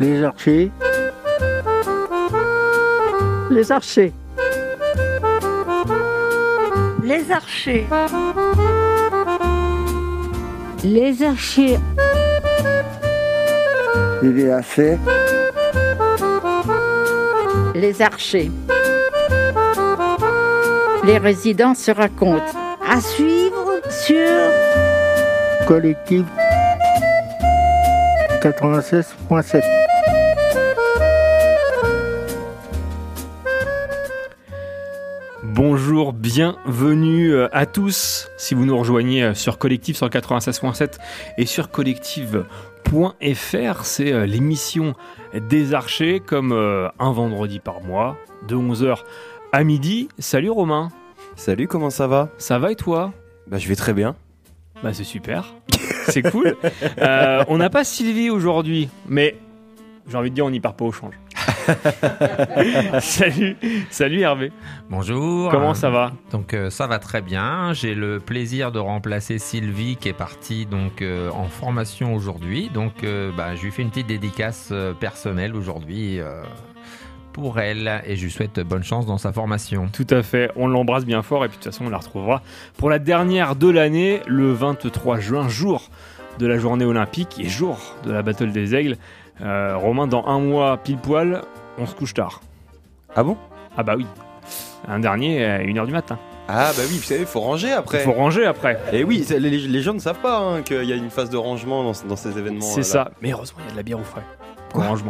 Les archers. Les archers. Les archers. Les archers. Les lacets. Les archers. Les résidents se racontent. À suivre sur Collectif 96.7. bienvenue euh, à tous. Si vous nous rejoignez euh, sur Collectif 196.7 et sur collective.fr, c'est euh, l'émission des archers comme un vendredi par mois de 11h à midi. Salut Romain. Salut, comment ça va? Ça va et toi? Bah je vais très bien. Bah c'est super, c'est cool. Euh, on n'a pas Sylvie aujourd'hui, mais j'ai envie de dire on n'y part pas au change. salut, salut Hervé. Bonjour. Comment ça va Donc euh, ça va très bien. J'ai le plaisir de remplacer Sylvie qui est partie donc euh, en formation aujourd'hui. Donc bah, je lui fais une petite dédicace personnelle aujourd'hui pour elle et je lui souhaite bonne chance dans sa formation. Tout à fait, on l'embrasse bien fort et puis de toute façon on la retrouvera pour la dernière de l'année, le 23 juin, jour de la journée olympique et jour de la Battle des Aigles. Euh, Romain, dans un mois pile poil, on se couche tard. Ah bon? Ah bah oui, un dernier à 1h du matin. Ah bah oui, vous savez, il faut ranger après. Il faut ranger après. Et oui, les, gens ne savent pas hein, qu'il y a une phase de rangement dans, ces événements. C'est ça, mais heureusement il y a de la bière au frais.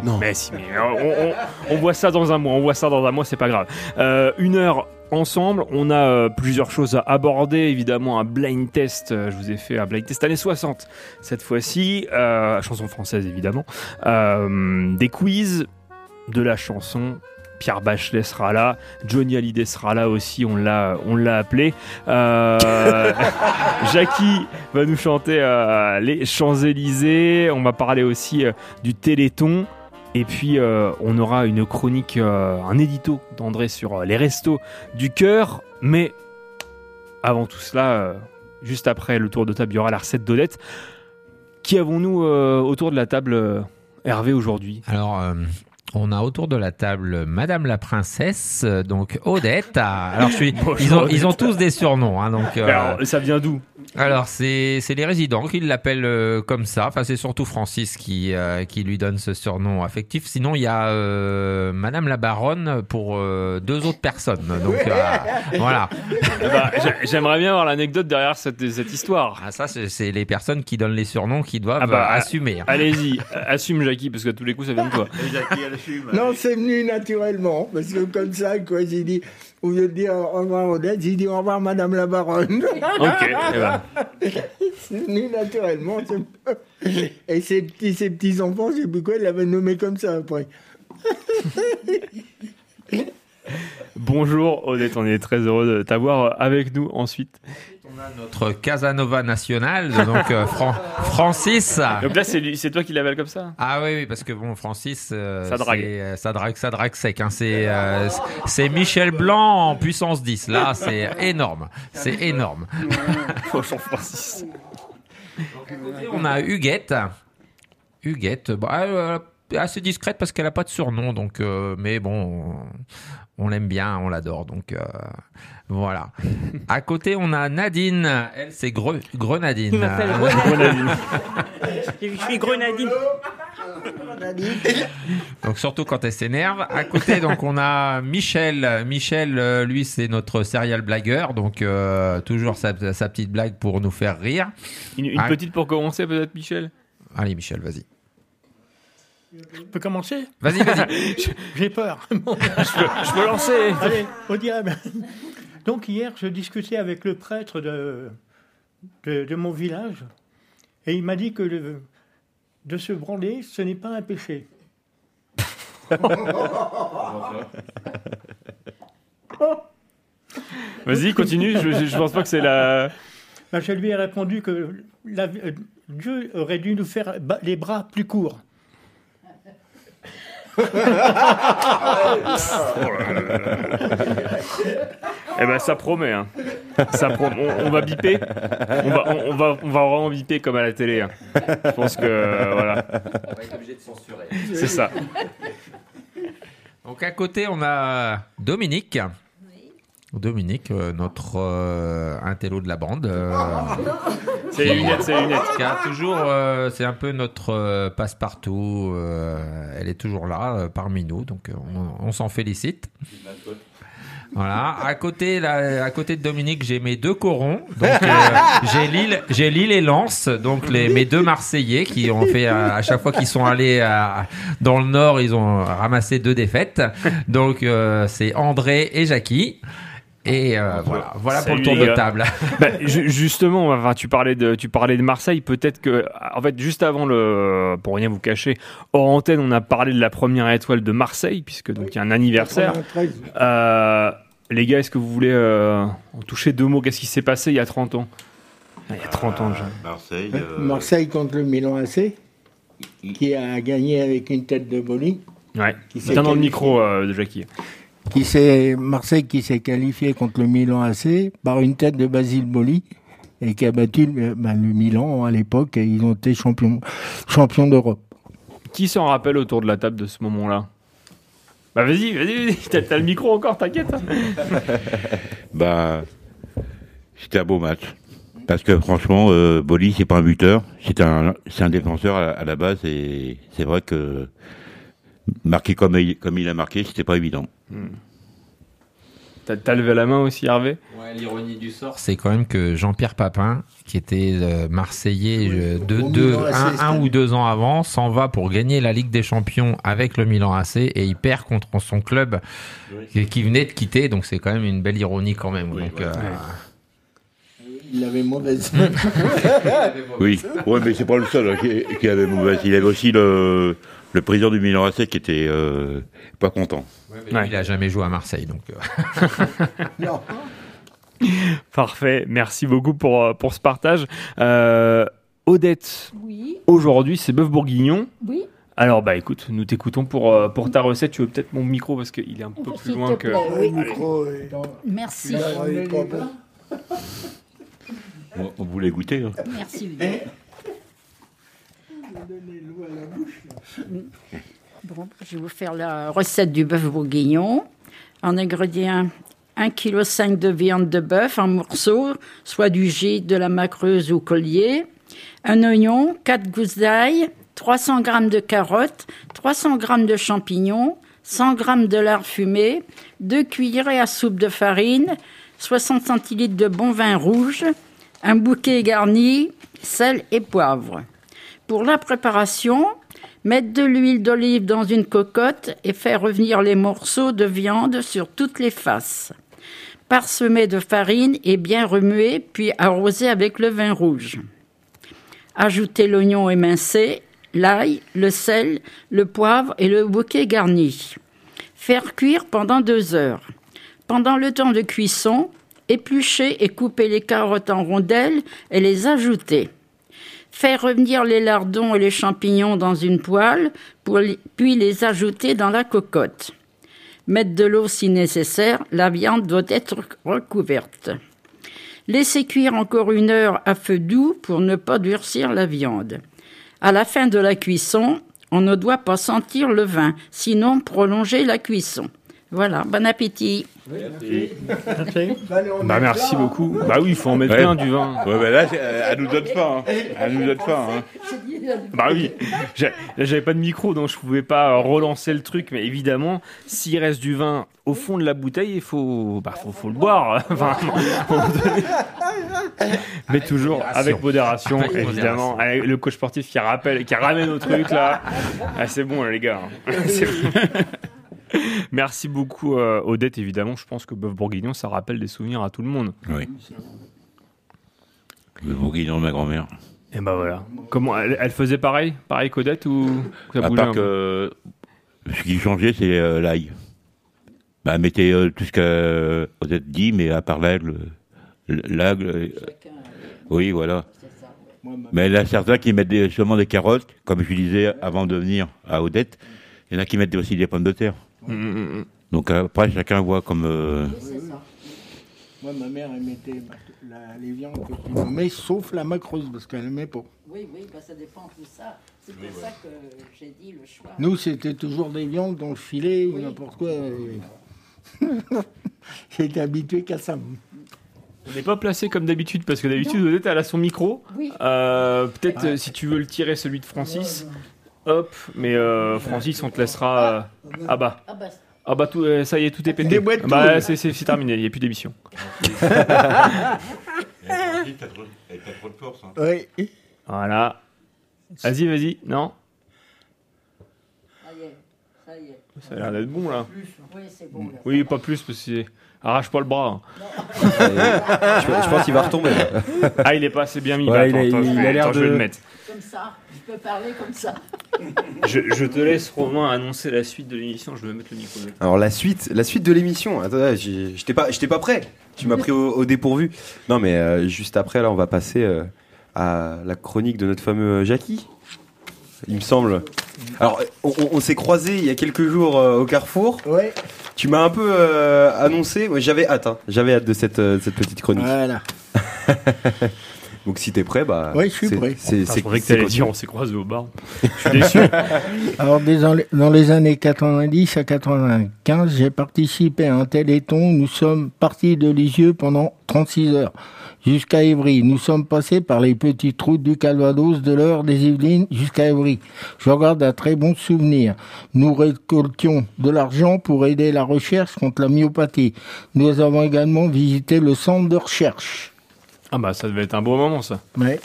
Non. Mais si, mais euh, on, voit ça dans un mois, on voit ça dans un mois, c'est pas grave. Euh, une heure ensemble, on a euh, plusieurs choses à aborder, évidemment un blind test, je vous ai fait un blind test années 60 cette fois-ci, chanson française évidemment, des quiz, de la chanson, Pierre Bachelet sera là, Johnny Hallyday sera là aussi, on l'a, on l'a appelé. Euh, Jackie va nous chanter euh, les Champs-Élysées. On va parler aussi euh, du Téléthon. Et puis on aura une chronique, un édito d'André sur les restos du cœur. Mais avant tout cela, juste après le tour de table, il y aura la recette d'Odette. Qui avons-nous autour de la table, Hervé, aujourd'hui? Alors, on a autour de la table Madame la Princesse, donc Odette. Alors, je suis, ils, ont, ils ont tous des surnoms. Hein, donc, euh, ça vient d'où? alors c'est les résidents qui l'appellent euh, comme ça. Enfin c'est surtout Francis qui euh, qui lui donne ce surnom affectif. Sinon il y a euh, Madame la Baronne pour deux autres personnes. Donc voilà. Eh ben, j'aimerais bien avoir l'anecdote derrière cette, cette histoire. Ah, ça c'est les personnes qui donnent les surnoms qui doivent ah bah, assumer. Hein. Allez-y, assume Jackie parce que tous les coups ça vient de toi. Non c'est venu naturellement parce que comme ça quoi j'ai dit au lieu de dire au revoir Odette, j'ai dit au revoir Madame la Baronne. Ok, eh ben. C'est venu naturellement. Et ses petits, ses petits enfants, je sais plus quoi, ils l'avaient nommé comme ça après. Bonjour Odette, on est très heureux de t'avoir avec nous ensuite. On a notre Casanova national, donc euh, Francis. Donc là, c'est toi qui l'appelle comme ça? Ah oui, oui, parce que bon, Francis, euh, ça drague, euh, ça drague, ça drague sec. Hein, c'est c'est Michel Blanc en puissance 10. Là, c'est énorme, c'est énorme. Bonjour Francis. on a Huguette. Huguette, bah, assez discrète parce qu'elle a pas de surnom, donc mais bon, on l'aime bien, on l'adore, donc voilà. à côté, on a Nadine. Elle, c'est Grenadine. Il m'appelle Grenadine. Je suis Grenadine. Donc surtout quand elle s'énerve. À côté, donc on a Michel. Michel, euh, lui, c'est notre serial blagueur, donc euh, toujours sa, petite blague pour nous faire rire. Une, ah. petite pour commencer, peut-être, Michel? Allez, Michel, vas-y. Je peux commencer Vas-y, vas-y. J'ai peur. je, peux, lancer. Allez, au diable. Donc hier, je discutais avec le prêtre de, de, mon village et il m'a dit que de se branler, ce n'est pas un péché. Vas-y, continue. Je ne pense pas que c'est la. Ben, je lui ai répondu que Dieu aurait dû nous faire les bras plus courts. Eh ben ça promet. Hein. Ça prom- on, on va biper. On va, on, on va, on va vraiment biper comme à la télé. hein. Je pense que euh, voilà. On va être obligé de censurer. C'est ça. Donc à côté, on a Dominique. Dominique, euh, notre euh, intello de la bande. euh, C'est les lunettes, c'est les lunettes. a toujours, c'est un peu notre passe-partout. elle est toujours là parmi nous, donc on, on s'en félicite. Voilà. À côté, là, à côté de Dominique, j'ai mes deux corons. Donc euh, j'ai Lille, j'ai Lille et Lens, donc les, mes deux Marseillais qui ont fait à chaque fois qu'ils sont allés à- dans le Nord, ils ont ramassé deux défaites. Donc euh, c'est André et Jackie. Et euh, voilà, voilà pour le tour de gars. table. Bah, ju- justement, enfin, tu parlais de, tu parlais de Marseille. Peut-être que, en fait, juste avant le, pour rien vous cacher, hors antenne, on a parlé de la première étoile de Marseille, puisque donc il y a un anniversaire. 93. Euh, les gars, est-ce que vous voulez euh, en toucher deux mots? Qu'est-ce qui s'est passé il y a 30 ans? Il y a 30 ans déjà. Marseille. Euh, euh, Marseille contre le Milan AC, qui a gagné avec une tête de bowling. Ouais. Qui dans le micro euh, de Jackie. Qui s'est Marseille qui s'est qualifié contre le Milan AC par une tête de Basile Boli et qui a battu le, ben, le Milan à l'époque et ils ont été champions champions d'Europe. Qui s'en rappelle autour de la table de ce moment-là? Bah vas-y, vas-y, vas-y. T'as, t'as le micro encore, t'inquiète. hein. bah, c'était un beau match. Parce que franchement, euh, Boli, c'est pas un buteur, c'est un, c'est un défenseur à, à la base et c'est vrai que marquer comme il, comme il a marqué, c'était pas évident. T'as, t'as levé la main aussi, Hervé Ouais, l'ironie du sort, c'est quand même que Jean-Pierre Papin, qui était euh, Marseillais euh, deux- deux- un, ou deux ans avant, s'en va pour gagner la Ligue des Champions avec le Milan AC et il perd contre son club qui, qui venait de quitter. Donc c'est quand même une belle ironie quand même. donc, euh, Il avait mauvaise Oui, ouais, mais c'est pas le seul hein, qui, qui avait mauvaise. Il avait aussi le, le président du Milan AC qui était euh, pas content. mais il a jamais joué à Marseille. Donc, euh, Non. Parfait, merci beaucoup pour, euh, pour ce partage. Euh, Odette, Oui, aujourd'hui c'est bœuf bourguignon. oui. Alors bah écoute, nous t'écoutons pour, euh, pour ta recette. Tu veux peut-être mon micro parce qu'il est un peu plus loin que... plaît, oui. micro, Merci. On, on voulait goûter. hein. Merci. Bon, je vais vous faire la recette du bœuf bourguignon. En ingrédients, 1,5 kg de viande de bœuf en morceaux, soit du gîte, de la macreuse ou collier, un oignon, 4 gousses d'ail, 300 g de carottes, 300 g de champignons, 100 g de lard fumé, 2 cuillerées à soupe de farine, 60 centilitres de bon vin rouge, un bouquet garni, sel et poivre. Pour la préparation, mettre de l'huile d'olive dans une cocotte et faire revenir les morceaux de viande sur toutes les faces. Parsemer de farine et bien remuer, puis arroser avec le vin rouge. Ajouter l'oignon émincé, l'ail, le sel, le poivre et le bouquet garni. Faire cuire pendant deux heures. Pendant le temps de cuisson, éplucher et couper les carottes en rondelles et les ajouter. Faire revenir les lardons et les champignons dans une poêle, puis les ajouter dans la cocotte. Mettre de l'eau si nécessaire, la viande doit être recouverte. Laisser cuire encore une heure à feu doux pour ne pas durcir la viande. À la fin de la cuisson, on ne doit pas sentir le vin, sinon prolonger la cuisson. Voilà, bon appétit. Bah merci beaucoup. Bah oui, il faut en mettre Ouais. plein du vin. Ouais, bah là, euh, elle nous donne faim. hein. Elle nous donne faim. hein. Bah oui, j'avais pas de micro donc je pouvais pas relancer le truc, mais évidemment, s'il reste du vin au fond de la bouteille, il faut, bah, faut, faut le boire. Enfin, donné. mais toujours modération. avec modération, Avec évidemment. modération. Avec le coach sportif qui rappelle, qui ramène au truc là. Ah, c'est bon les gars. C'est bon. Merci beaucoup euh, Odette, évidemment. Je pense que Bœuf Bourguignon, ça rappelle des souvenirs à tout le monde. Oui. Le bourguignon de ma grand-mère. Et bah voilà. Comment elle, elle faisait pareil, pareil qu'Odette ou ça À part que ce qui changeait, c'est euh, l'ail. Bah, elle mettait euh, tout ce qu'Odette dit, mais à part l'ail, le- le- l'ail, euh, oui, voilà. Mais il y en a certains qui mettent des- seulement des carottes, comme je disais avant de venir à Odette. Il y en a qui mettent aussi des pommes de terre. Mm, mm, mm. Donc après, chacun voit comme. euh, Moi, ma mère, elle mettait la- les viandes que tu nommais, sauf la macreuse, parce qu'elle aimait pas. Oui, oui, bah, ça dépend de ça. C'est pour ça que j'ai dit le choix. Nous, c'était toujours des viandes dans le filet ou n'importe quoi. J'étais habitué qu'à ça. On n'est pas placé comme d'habitude parce que d'habitude Odette elle a son micro. Oui. Euh, Peut-être euh, si tu veux le tirer celui de Francis. Hop, mais euh, Francis on te laissera. euh, Ah bah. Ah bah, Ah bah tout, euh, ça y est, tout est pété. Déboîte tout. bah c'est c'est- c'est terminé, il n'y a plus d'émission. Elle a trop de force. hein. Oui. Voilà. Vas-y, vas-y. Non? Ça y est, ça y est. Ça a l'air d'être bon là. Oui, c'est bon. Là. Oui, pas plus parce que c'est. Arrache pas le bras. je, je pense qu'il va retomber. là. Ah, il est pas assez bien mis. Ouais, Bah, il attends, a- attends, il je a vais- l'air attends, je vais de- le mettre. Comme ça, peux parler comme ça. Je, je te laisse Romain annoncer la suite de l'émission. Je vais mettre le micro. Alors la suite, la suite de l'émission. Attends, j'étais pas, j'étais pas prêt. Tu m'as pris au, au dépourvu. Non, mais euh, juste après, là, on va passer euh, à la chronique de notre fameux euh, Jackie. Il me semble. Alors, on, s'est croisés il y a quelques jours euh, au Carrefour. Ouais. Tu m'as un peu euh, annoncé. J'avais hâte. hein. J'avais hâte de cette, euh, cette petite chronique. Voilà. Donc, si t'es prêt, bah. Ouais, je suis c'est- prêt. C'est, pensais que c'est t'allais dire on s'est croisés au bar. Je suis déçu. Alors, dans les, dans les années 90 à 95, j'ai participé à un téléthon. Nous sommes partis de Lisieux pendant 36 heures jusqu'à Évry. Nous sommes passés par les petites routes du Calvados, de l'Eure, des Yvelines jusqu'à Évry. Je garde un très bon souvenir. Nous récoltions de l'argent pour aider la recherche contre la myopathie. Nous avons également visité le centre de recherche. Ah bah ça devait être un beau moment ça. Ouais.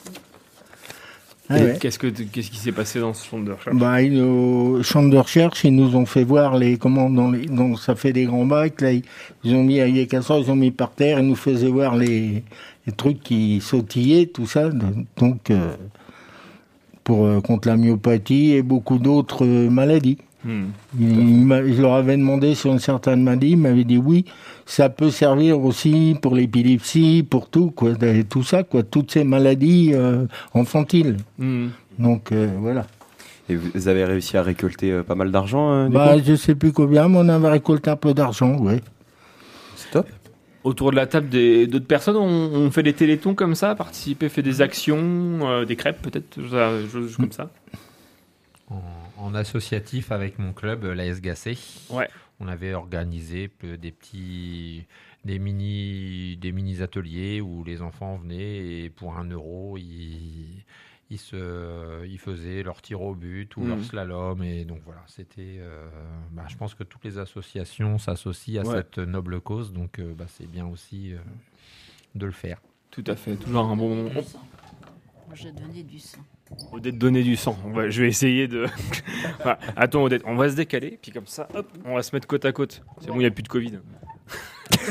Ah ouais. Qu'est-ce que qu'est-ce qui s'est passé dans ce centre de recherche? Bah, ils, au centre de recherche, ils nous ont fait voir les comment dans les dans ça fait des grands bacs là, ils, ils ont mis casseroles, ils ont mis par terre, ils nous faisaient voir les, les trucs qui sautillaient, tout ça. Donc euh, pour euh, contre la myopathie et beaucoup d'autres euh, maladies. Hmm. Il- il m'a- je leur avais demandé sur une certaine maladie, ils m'avaient dit oui, ça peut servir aussi pour l'épilepsie, pour tout quoi, et tout ça quoi, toutes ces maladies euh, infantiles. Hmm. Donc euh, voilà. Et vous avez réussi à récolter euh, pas mal d'argent euh, Bah, je sais plus combien, mais on avait récolté un peu d'argent, ouais. C'est top. Autour de la table des- d'autres personnes ont, ont fait des télétons comme ça, participé, fait des actions, euh, des crêpes peut-être, ça, choses comme ça. En, en associatif avec mon club, euh, l'AS Gacé, Ouais. on avait organisé peu- des petits, des mini, des mini ateliers où les enfants venaient et pour un euro, ils, ils se, ils faisaient leur tir au but ou Mhm. leur slalom et donc voilà, c'était. euh, bah, je pense que toutes les associations s'associent à Ouais. cette noble cause, donc euh, bah, c'est bien aussi euh, de le faire. Tout à fait, toujours un bon moment. J'ai donné du sang. Odette donner du sang. On va- je vais essayer de. Voilà. Attends Odette, on va se décaler, puis comme ça, hop, on va se mettre côte à côte. C'est bon, il n'y a plus de Covid.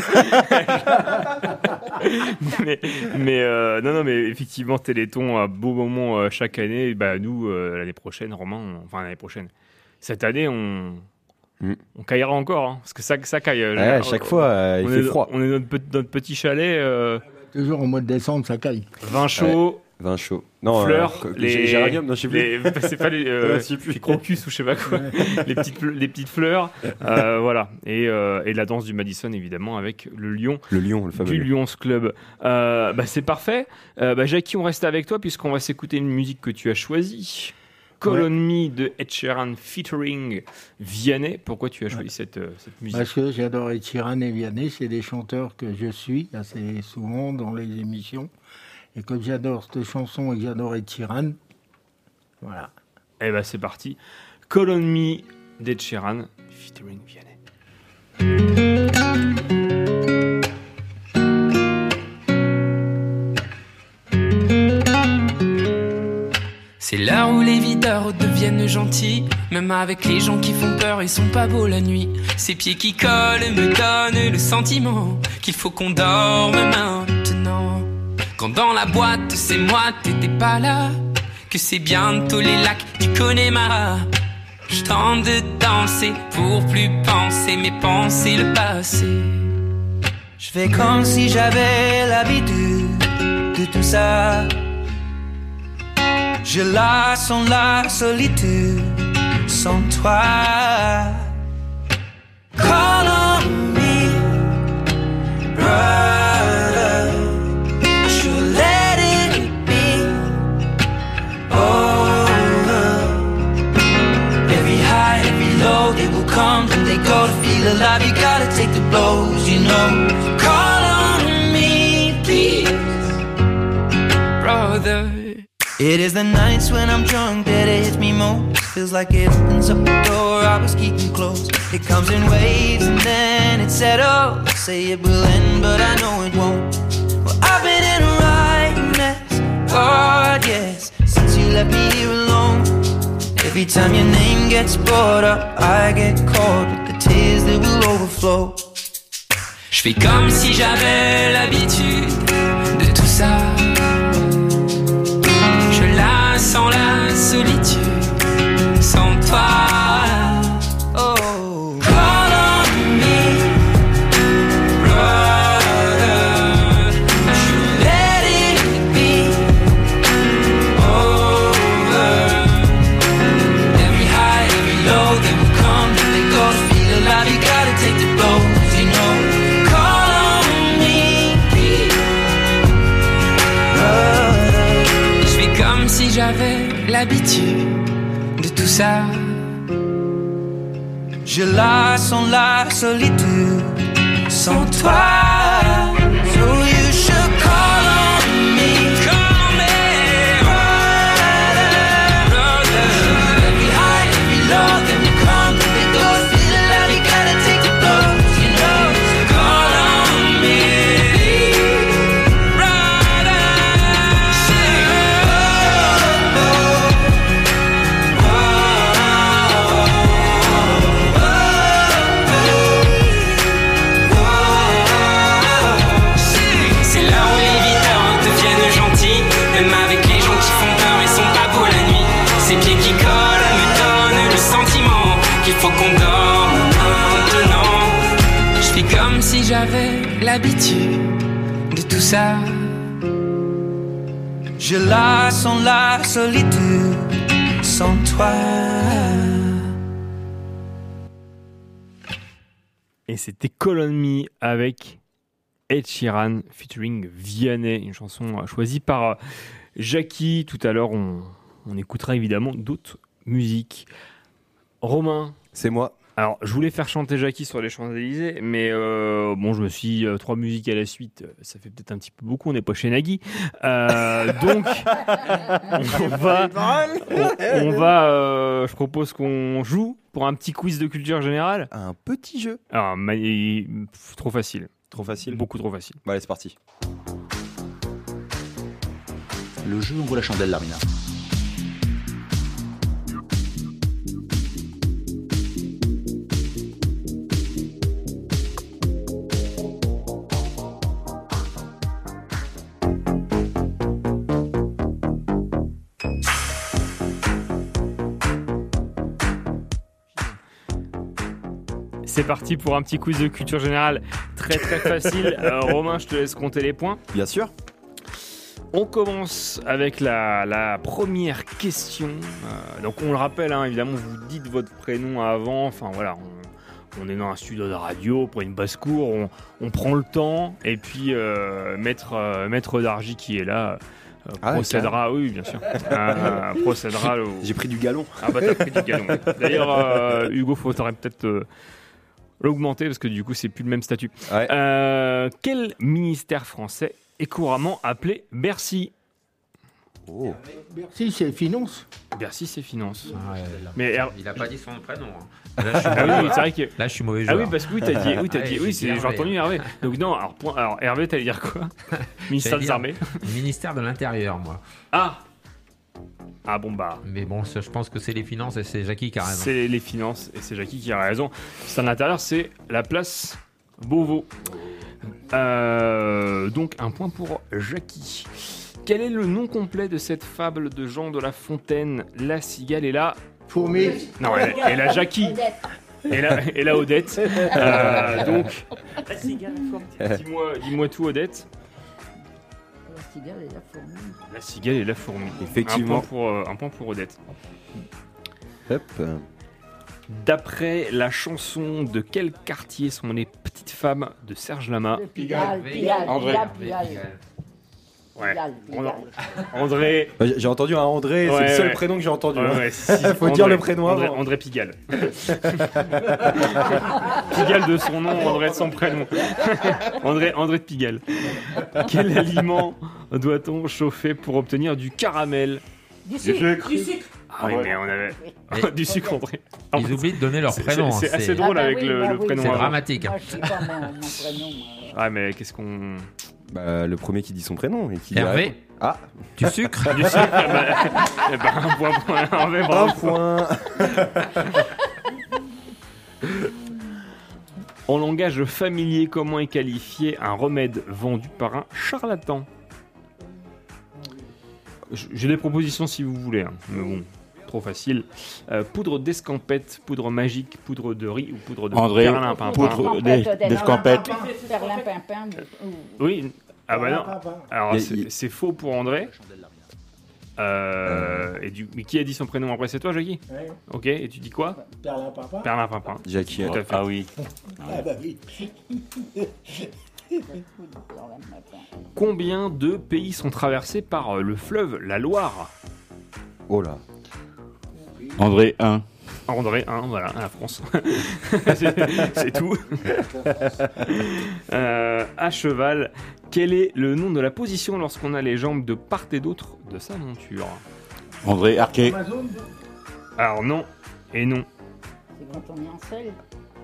mais mais, euh, non, non, mais effectivement, Téléthon, un beau moment euh, chaque année. Bah, nous, euh, l'année prochaine, Romain, on- enfin l'année prochaine, cette année, on, Mm. on caillera encore, hein, parce que ça, ça caille. euh, Ouais, à euh, chaque fois, euh, il fait est, froid. On est notre, pe- notre petit chalet, euh, Toujours au mois de décembre, ça caille. vin chaud. Vin chaud. Non, fleurs, euh, les géranium, non, je sais plus. les- c'est pas les, euh, plus. les crocus ou je sais pas quoi, les petites les petites fleurs, euh, voilà, et, euh, et la danse du Madison évidemment avec le lion Le lion, le fameux. du lion. Lions Club. Euh, bah, c'est parfait. Euh, bah, Jackie, on reste avec toi puisqu'on va s'écouter une musique que tu as choisie. Call Ouais. on Me de Ed Sheeran featuring Vianney. Pourquoi tu as choisi cette, euh, cette musique Parce que j'adore Ed Sheeran et Vianney, c'est des chanteurs que je suis assez souvent dans les émissions. Et comme j'adore cette chanson et que j'adore Ed Sheeran, voilà. Eh ben c'est parti. Call on Me d'Ed Sheeran featuring Vianney. C'est l'heure où les videurs deviennent gentils. Même avec les gens qui font peur, ils sont pas beaux la nuit. Ces pieds qui collent me donnent le sentiment qu'il faut qu'on dorme maintenant. Quand dans la boîte, c'est moi, t'étais pas là. Que c'est bientôt les lacs du Connemara. Je tente de danser pour plus penser, mais penser le passé. Je fais comme si j'avais l'habitude de tout ça. Je la sens la solitude sans toi. Call on me, brother. Alive. You gotta take the blows, you know. Call on me, please, brother. It is the nights when I'm drunk that it hits me most. Feels like it opens up a door I was keeping closed. It comes in waves and then it settles. Say it will end, but I know it won't. Well, I've been in a right mess. God, yes, since you left me here alone. Every time your name gets brought up, I get caught the Je fais comme si j'avais l'habitude de tout ça. Je la sens la l'habitude de tout ça. Je la sens la solitude sans toi. Faut qu'on dorme maintenant. Je fais comme si j'avais l'habitude de tout ça. Je la sens la solitude sans toi. Et c'était Call on Me avec Ed Sheeran featuring Vianney, une chanson choisie par Jackie. Tout à l'heure, on écoutera évidemment d'autres musiques. Romain. C'est moi. Alors, je voulais faire chanter Jackie sur les Champs-Élysées, mais euh, bon, je me suis dit, euh, trois musiques à la suite, euh, ça fait peut-être un petit peu beaucoup, on n'est pas chez Nagui. Euh, donc, on va, on, on va euh, je propose qu'on joue pour un petit quiz de culture générale. Un petit jeu. Alors, ma- pff, trop facile. Trop facile. Beaucoup trop facile. Bon, allez, c'est parti. Le jeu ouvre la chandelle, Larmina. C'est parti pour un petit quiz de culture générale très très facile. Euh, Romain, je te laisse compter les points. Bien sûr. On commence avec la, la première question. Euh, donc on le rappelle, hein, évidemment, vous dites votre prénom avant. Enfin voilà, on, on est dans un studio de radio, pour une basse-cour, on, on prend le temps. Et puis euh, Maître, euh, Maître Dargy qui est là euh, Ah, procédera, oui bien sûr, euh, procédera au- J'ai pris du galon. Ah bah t'as pris du galon. D'ailleurs, euh, Hugo, faudrait peut-être euh, l'augmenter parce que du coup c'est plus le même statut. Euh, quel ministère français est couramment appelé Bercy? Oh. Bercy, c'est finance. Bercy, c'est finance. Mais Mais il a pas dit son prénom. hein. Ah Là, je suis oui, mauvais oui, joueur. c'est vrai que Là, je suis mauvais Ah joueur. oui, parce que oui, t'as dit, oui, dit, oui, j'ai entendu Hervé. Donc non, alors, point- alors Hervé, t'allais dire quoi? Ministère des Armées. Ministère de l'Intérieur, moi. Ah Ah bon bah. Mais bon, ça, je pense que c'est les finances et c'est Jackie qui a raison. C'est les finances et c'est Jackie qui a raison. C'est à l'intérieur, c'est la place Beauvau. Euh, donc un point pour Jackie. Quel est le nom complet de cette fable de Jean de La Fontaine? La cigale et la fourmi Non, et, et la Jackie. Et la, et la Odette. Euh, donc, La cigale, la fourmi. dis-moi dis-moi tout, Odette. La cigale et la fourmi. La cigale et la fourmi. Effectivement. Un point pour, euh, un point pour Odette. Hop. D'après la chanson de quel quartier sont les petites femmes de Serge Lama? Pigalle, Pigalle, André. Pigalle, Pigalle. Ouais. André. J'ai entendu un André, c'est Ouais, le seul ouais. prénom que j'ai entendu. Ouais, hein. ouais, si, Faut André. dire le prénom André. André Pigalle. Pigalle de son nom, André de son prénom. André, André de Pigalle. Quel aliment doit-on chauffer pour obtenir du caramel? Du sucre. Du sucre. Ah oui, mais on avait Mais- du sucre André. Ils oublient de donner leur prénom. C'est hein, assez drôle Ah bah avec oui, le, bah le oui. prénom. C'est dramatique. hein. Moi, je sais pas mon, mon prénom. moi. Ah, mais qu'est-ce qu'on. Bah, le premier qui dit son prénom. Et qui dit Hervé Ah, Du sucre Du sucre eh ben, eh ben, un point pour Hervé, un bravo. point. En langage familier, comment est qualifié un remède vendu par un charlatan? J'ai des propositions si vous voulez, hein, mais bon, trop facile. Euh, poudre d'escampette, poudre magique, poudre de riz ou poudre de André, perlimpinpin. poudre d'escampette. Oui, ah bah non. Alors c'est faux pour André. Euh, et du, mais qui a dit son prénom après? C'est toi, Jackie? Ouais. Ok, et tu dis quoi? Perlimpinpin. Perlimpinpin. Jackie. Tout à fait. Ah oui. Ah bah oui. Combien de pays sont traversés par euh, le fleuve la Loire? Oh là. André 1. André 1, voilà, la France. C'est tout. Euh, à cheval, quel est le nom de la position lorsqu'on a les jambes de part et d'autre de sa monture André Arquet. Alors non et non. C'est quand on est en selle.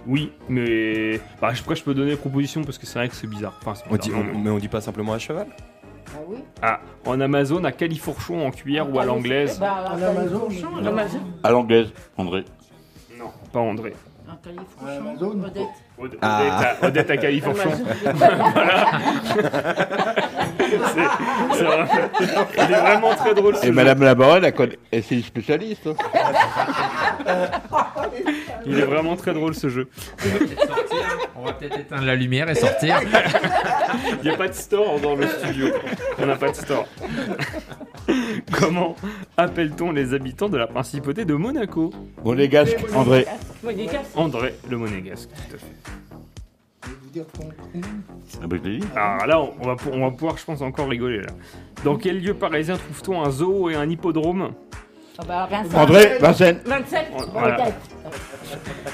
Oui, mais bah, après je peux donner des propositions parce que c'est vrai que c'est bizarre. Enfin, On dit, on- mais on dit pas simplement à cheval? Ah oui Ah, en Amazon, à califourchon en cuillère ou à l'anglaise Bah, En en Amazon, califourchon, non. Amazon. À l'anglaise, André. Non, pas André. Califourchon, Amazon. Odette. Ode- Ah. Odette, à, Odette à califourchon. Amazon. voilà. C'est- c'est vrai. Il est vraiment très drôle ce Et jeu. Madame la Baronne, elle c'est une spécialiste. hein. Il est vraiment très drôle ce jeu. On va peut-être sortir. On va peut-être éteindre la lumière et sortir. Il n'y a pas de store dans le studio. On n'a pas de store. Comment appelle-t-on les habitants de la principauté de Monaco Monégasque, André. André le monégasque, tout à fait. Ah bah, je l'ai dit. Alors là, on va, pou- on va pouvoir, je pense, encore rigoler là. Dans quel lieu parisien trouve-t-on un zoo et un hippodrome? Ah bah, Vincent. André, Vincennes. 27 On- voilà. Odette.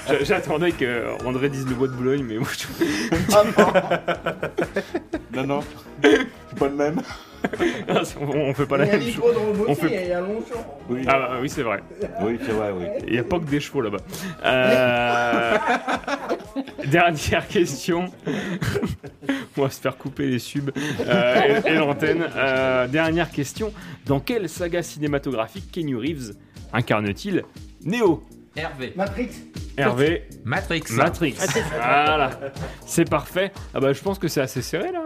J'a- J'attendais que André dise le bois de Boulogne, mais moi je... Non, non. C'est pas le même. Ah, on, fait pas la Il y a même chose. On fait- il y a Longchamp. Oui, Ah bah, oui, c'est vrai. oui c'est vrai, oui. Il n'y a pas que des chevaux là-bas. Euh, Dernière question. On va se faire couper les subs euh, et, et l'antenne. Euh, dernière question. Dans quelle saga cinématographique Kenny Reeves incarne-t-il Neo Hervé. Matrix. Hervé Matrix. Matrix. Voilà. C'est parfait. Ah bah je pense que c'est assez serré là.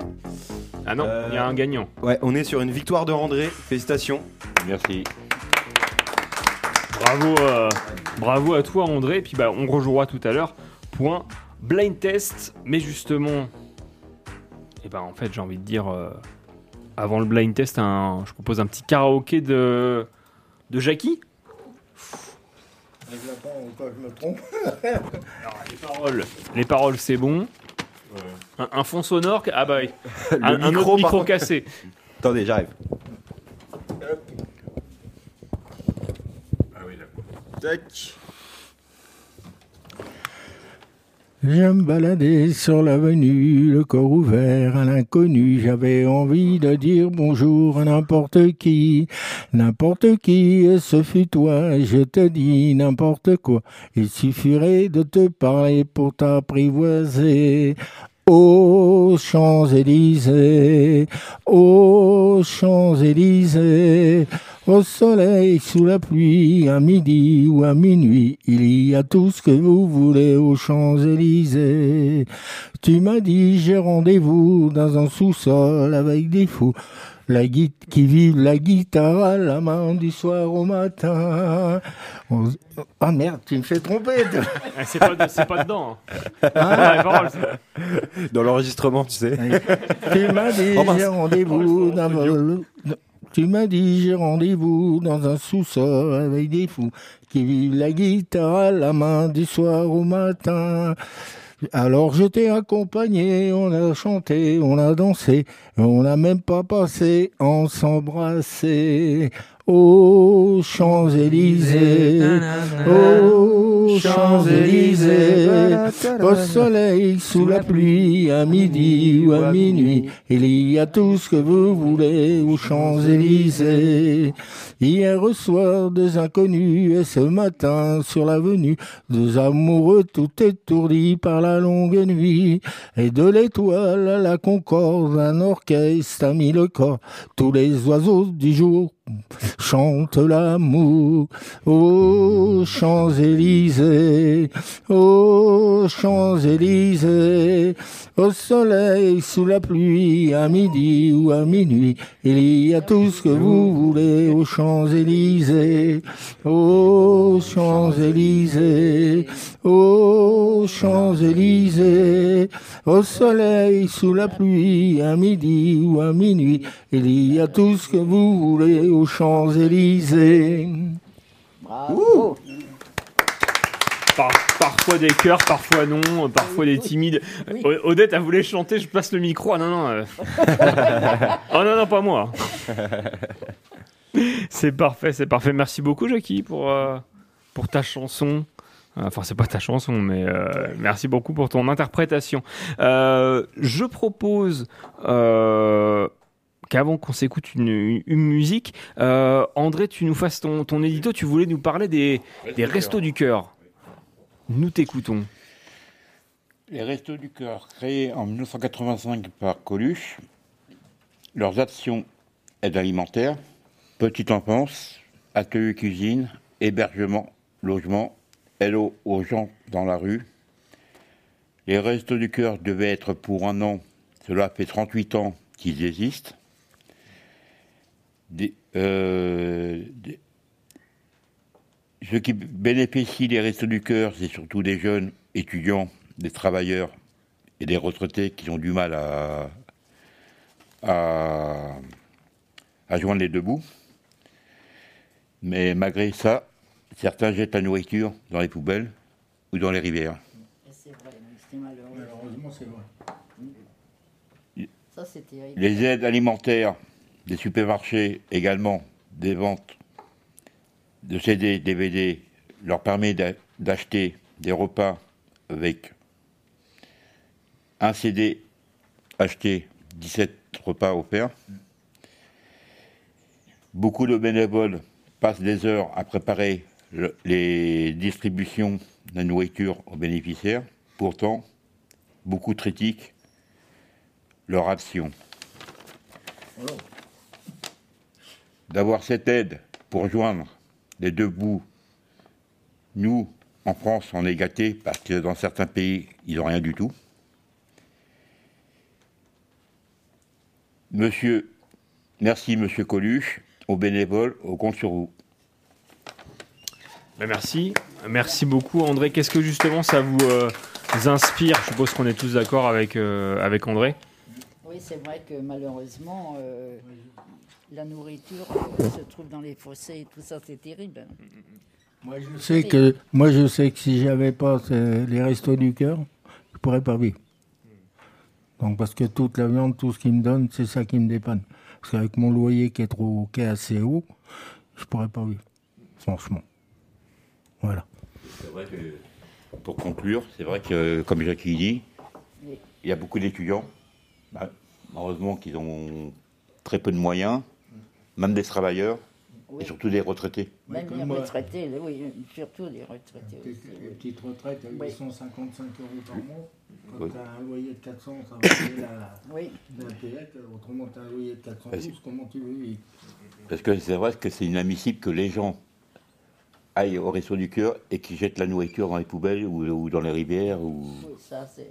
Ah non, il y a un gagnant. Ouais, on est sur une victoire de André. Félicitations. Merci. Bravo, euh, bravo à toi André. Et puis bah, on rejouera tout à l'heure un blind test. Mais justement, et ben en fait j'ai envie de dire euh, avant le blind test, un, je propose un petit karaoké de de Jackie. Quoi, je me trompe. Les paroles, les paroles c'est bon. Un, un fond sonore, ah bah oui. Le un, un micro, autre micro cassé. Attendez, j'arrive. Tac. Je me sur l'avenue, le corps ouvert à l'inconnu. J'avais envie de dire bonjour à n'importe qui, n'importe qui, et ce fut toi. Je te dis n'importe quoi. Il suffirait de te parler pour t'apprivoiser. Aux Champs-Élysées, aux Champs-Élysées, au soleil, sous la pluie, à midi ou à minuit, il y a tout ce que vous voulez aux Champs-Élysées. Tu m'as dit j'ai rendez-vous dans un sous-sol avec des fous. La guit qui vivent la guitare à la main du soir au matin. On- Ah merde, tu me fais tromper. c'est pas, c'est pas dedans. hein. Ah. paroles, Dans l'enregistrement, tu sais. Tu m'as dit Oh, j'ai rendez-vous Tu m'as dit j'ai rendez-vous dans un sous-sol avec des fous qui vivent la guitare à la main du soir au matin. Alors je t'ai accompagné, on a chanté, on a dansé, on n'a même pas passé en s'embrasser. Aux Champs-Élysées, aux Champs-Élysées, au soleil, sous la pluie, à midi ou à minuit, il y a tout ce que vous voulez aux Champs-Élysées. Hier soir, deux inconnus, et ce matin, sur l'avenue, deux amoureux tout étourdis par la longue nuit. Et de l'étoile à la concorde, un orchestre a mis le corps. Tous les oiseaux du jour chante l'amour aux Champs-Élysées, aux Champs-Élysées, au soleil, sous la pluie, à midi ou à minuit, il y a tout ce que vous voulez aux Champs-Élysées, aux Champs-Élysées, aux Champs-Élysées, au soleil, sous la pluie, à midi ou à minuit, il y a tout ce que vous voulez aux Champs-Élysées. Bravo. Par- parfois des chœurs, parfois non, parfois des timides. Odette, elle voulait chanter, je passe le micro. Ah non, non. euh. oh non, non, pas moi. c'est parfait, c'est parfait. Merci beaucoup, Jackie, pour, euh, pour ta chanson. Enfin, c'est pas ta chanson, mais euh, merci beaucoup pour ton interprétation. Euh, je propose qu'avant qu'on s'écoute une, musique, André, tu nous fasses ton, ton édito. Tu voulais nous parler des, des restos du cœur. Nous t'écoutons. Les Restos du Cœur, créés en 1985 par Coluche, leurs actions aide alimentaire, petite enfance, atelier cuisine, hébergement, logement, hello aux gens dans la rue. Les Restos du Cœur devaient être pour un an, cela fait 38 ans qu'ils existent. Des- euh, qui bénéficient des Restos du Cœur, c'est surtout des jeunes étudiants, des travailleurs et des retraités qui ont du mal à, à, à joindre les deux bouts. Mais malgré ça, certains jettent la nourriture dans les poubelles ou dans les rivières. C'est vrai, mais c'est malheureux. Malheureusement, c'est vrai. Ça, c'est terrible. Les aides alimentaires des supermarchés également, des ventes de CD, DVD, leur permet d'a- d'acheter des repas avec un CD acheté, 17 repas offerts. Beaucoup de bénévoles passent des heures à préparer le- les distributions de nourriture aux bénéficiaires. Pourtant, beaucoup critiquent leur action. D'avoir cette aide pour joindre les deux bouts, nous, en France, on est gâtés parce que dans certains pays, ils n'ont rien du tout. Monsieur, merci Monsieur Coluche, aux bénévoles, on compte sur vous. Ben, merci. Merci beaucoup, André. Qu'est-ce que justement ça vous euh, inspire? Je suppose qu'on est tous d'accord avec, euh, avec André. Oui, c'est vrai que malheureusement, euh, la nourriture euh, se trouve dans les fossés et tout ça, c'est terrible. Moi, je sais que, moi, je sais que si j'avais pas les restos du cœur, je pourrais pas vivre. Donc, parce que toute la viande, tout ce qu'ils me donnent, c'est ça qui me dépanne. Parce qu'avec mon loyer qui est trop, qui est assez haut, je pourrais pas vivre. Franchement. Voilà. C'est vrai que, pour conclure, c'est vrai que, comme Jackie dit, il y a beaucoup d'étudiants, bah, malheureusement qu'ils ont très peu de moyens, même des travailleurs, et surtout des retraités. Même les retraités, oui, surtout les retraités aussi. Les petites retraites, elles Oui. sont 55 euros par mois. Quand Oui. tu as un loyer de 400, ça va payer la, Oui. la. Autrement, tu as un loyer de 412, Vas-y. comment tu veux vivre Parce que c'est vrai que c'est inadmissible que les gens aillent au resto du cœur et qu'ils jettent la nourriture dans les poubelles ou, ou dans les rivières, ou, Oui, ça, c'est.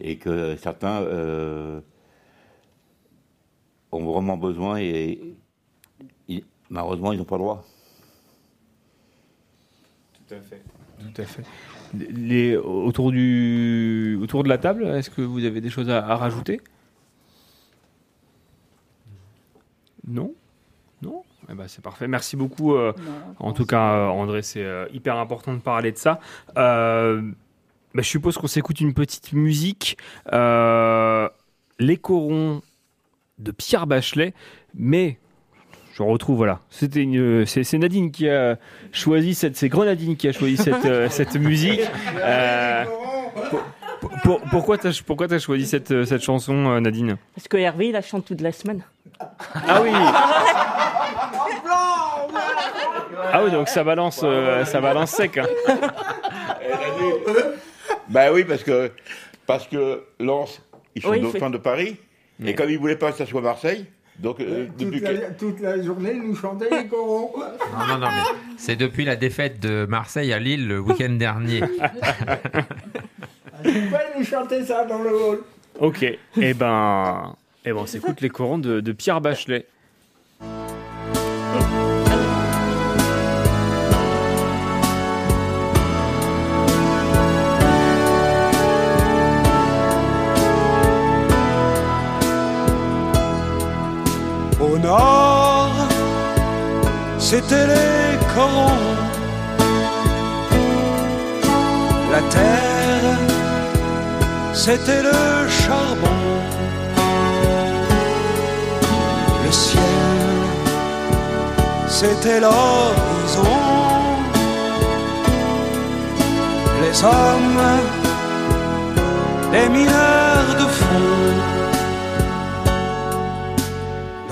et que certains euh, ont vraiment besoin et malheureusement ils n'ont pas le droit. Tout à fait. Tout à fait. Les, autour, du, autour de la table, est-ce que vous avez des choses à, à rajouter? Non? Non? Eh ben, C'est parfait. Merci beaucoup. euh, Non, en tout cas, euh, André, c'est euh, hyper important de parler de ça. Euh, bah, je suppose qu'on s'écoute une petite musique. Euh, les corons de Pierre Bachelet, mais je retrouve voilà. C'était une, c'est, c'est Nadine qui a choisi cette, c'est Grenadine qui a choisi cette, euh, cette musique. Euh, pour- pour- pourquoi t'as, pourquoi t'as choisi cette, cette chanson, euh, Nadine? Parce que Hervé, il la chante toute la semaine. Ah oui. Ah oui, donc ça balance, euh, ça balance sec. hein. Bah oui, parce que, parce que Lens, ils sont Oui, dauphins fait- de Paris. Et comme ils voulaient pas que ça soit Marseille, donc euh, Toute depuis la, toute la journée, nous chantait les corons. Non, non, non, mais c'est depuis la défaite de Marseille à Lille le week-end dernier. Tu peux nous chanter ça dans le hall. Ok, et ben, et ben, on s'écoute les corons de, de Pierre Bachelet. Nord, c'était les corons. La terre, c'était le charbon. Le ciel, c'était l'horizon. Les hommes, les mineurs de fond.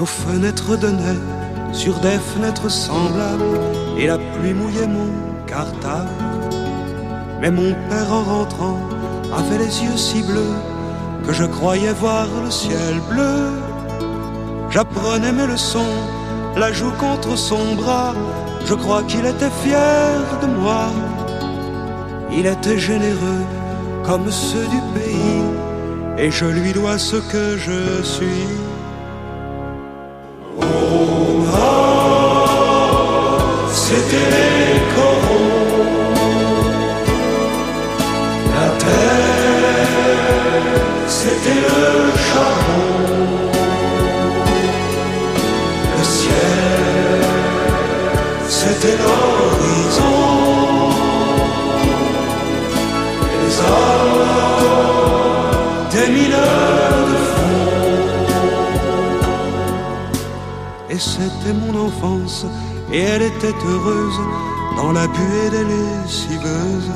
Nos fenêtres donnaient sur des fenêtres semblables et la pluie mouillait mon cartable. Mais mon père en rentrant avait les yeux si bleus que je croyais voir le ciel bleu. J'apprenais mes leçons, la joue contre son bras. Je crois qu'il était fier de moi. Il était généreux comme ceux du pays et je lui dois ce que je suis. C'était les corons. La terre, c'était le charbon. Le ciel, c'était l'horizon. Les hommes, des mineurs de fond. Et c'était mon enfance, et elle était heureuse dans la buée des lessiveuses.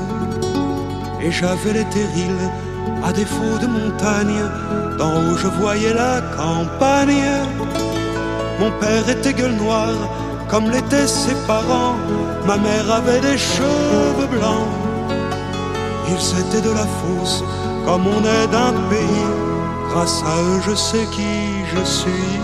Et j'avais les terrils, à défaut de montagne, d'en haut je voyais la campagne. Mon père était gueule noire, comme l'étaient ses parents. Ma mère avait des cheveux blancs. Ils étaient de la fosse, comme on est d'un pays. Grâce à eux, je sais qui je suis.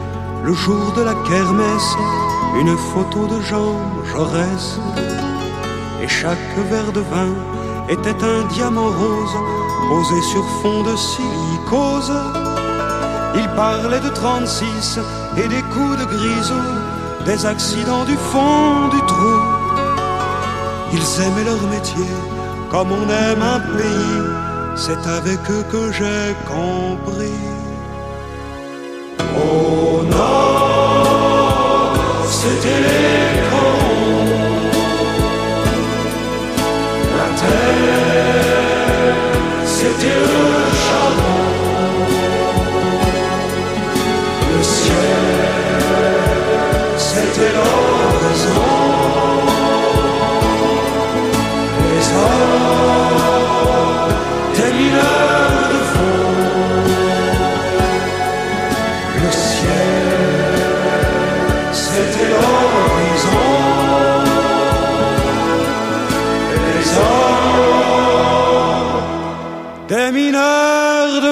le jour de la kermesse, une photo de Jean Jaurès. Et chaque verre de vin était un diamant rose posé sur fond de silicose. Il parlait de 36 et des coups de grisou, des accidents du fond du trou. Ils aimaient leur métier comme on aime un pays, c'est avec eux que j'ai compris. C'était corons. La terre, c'était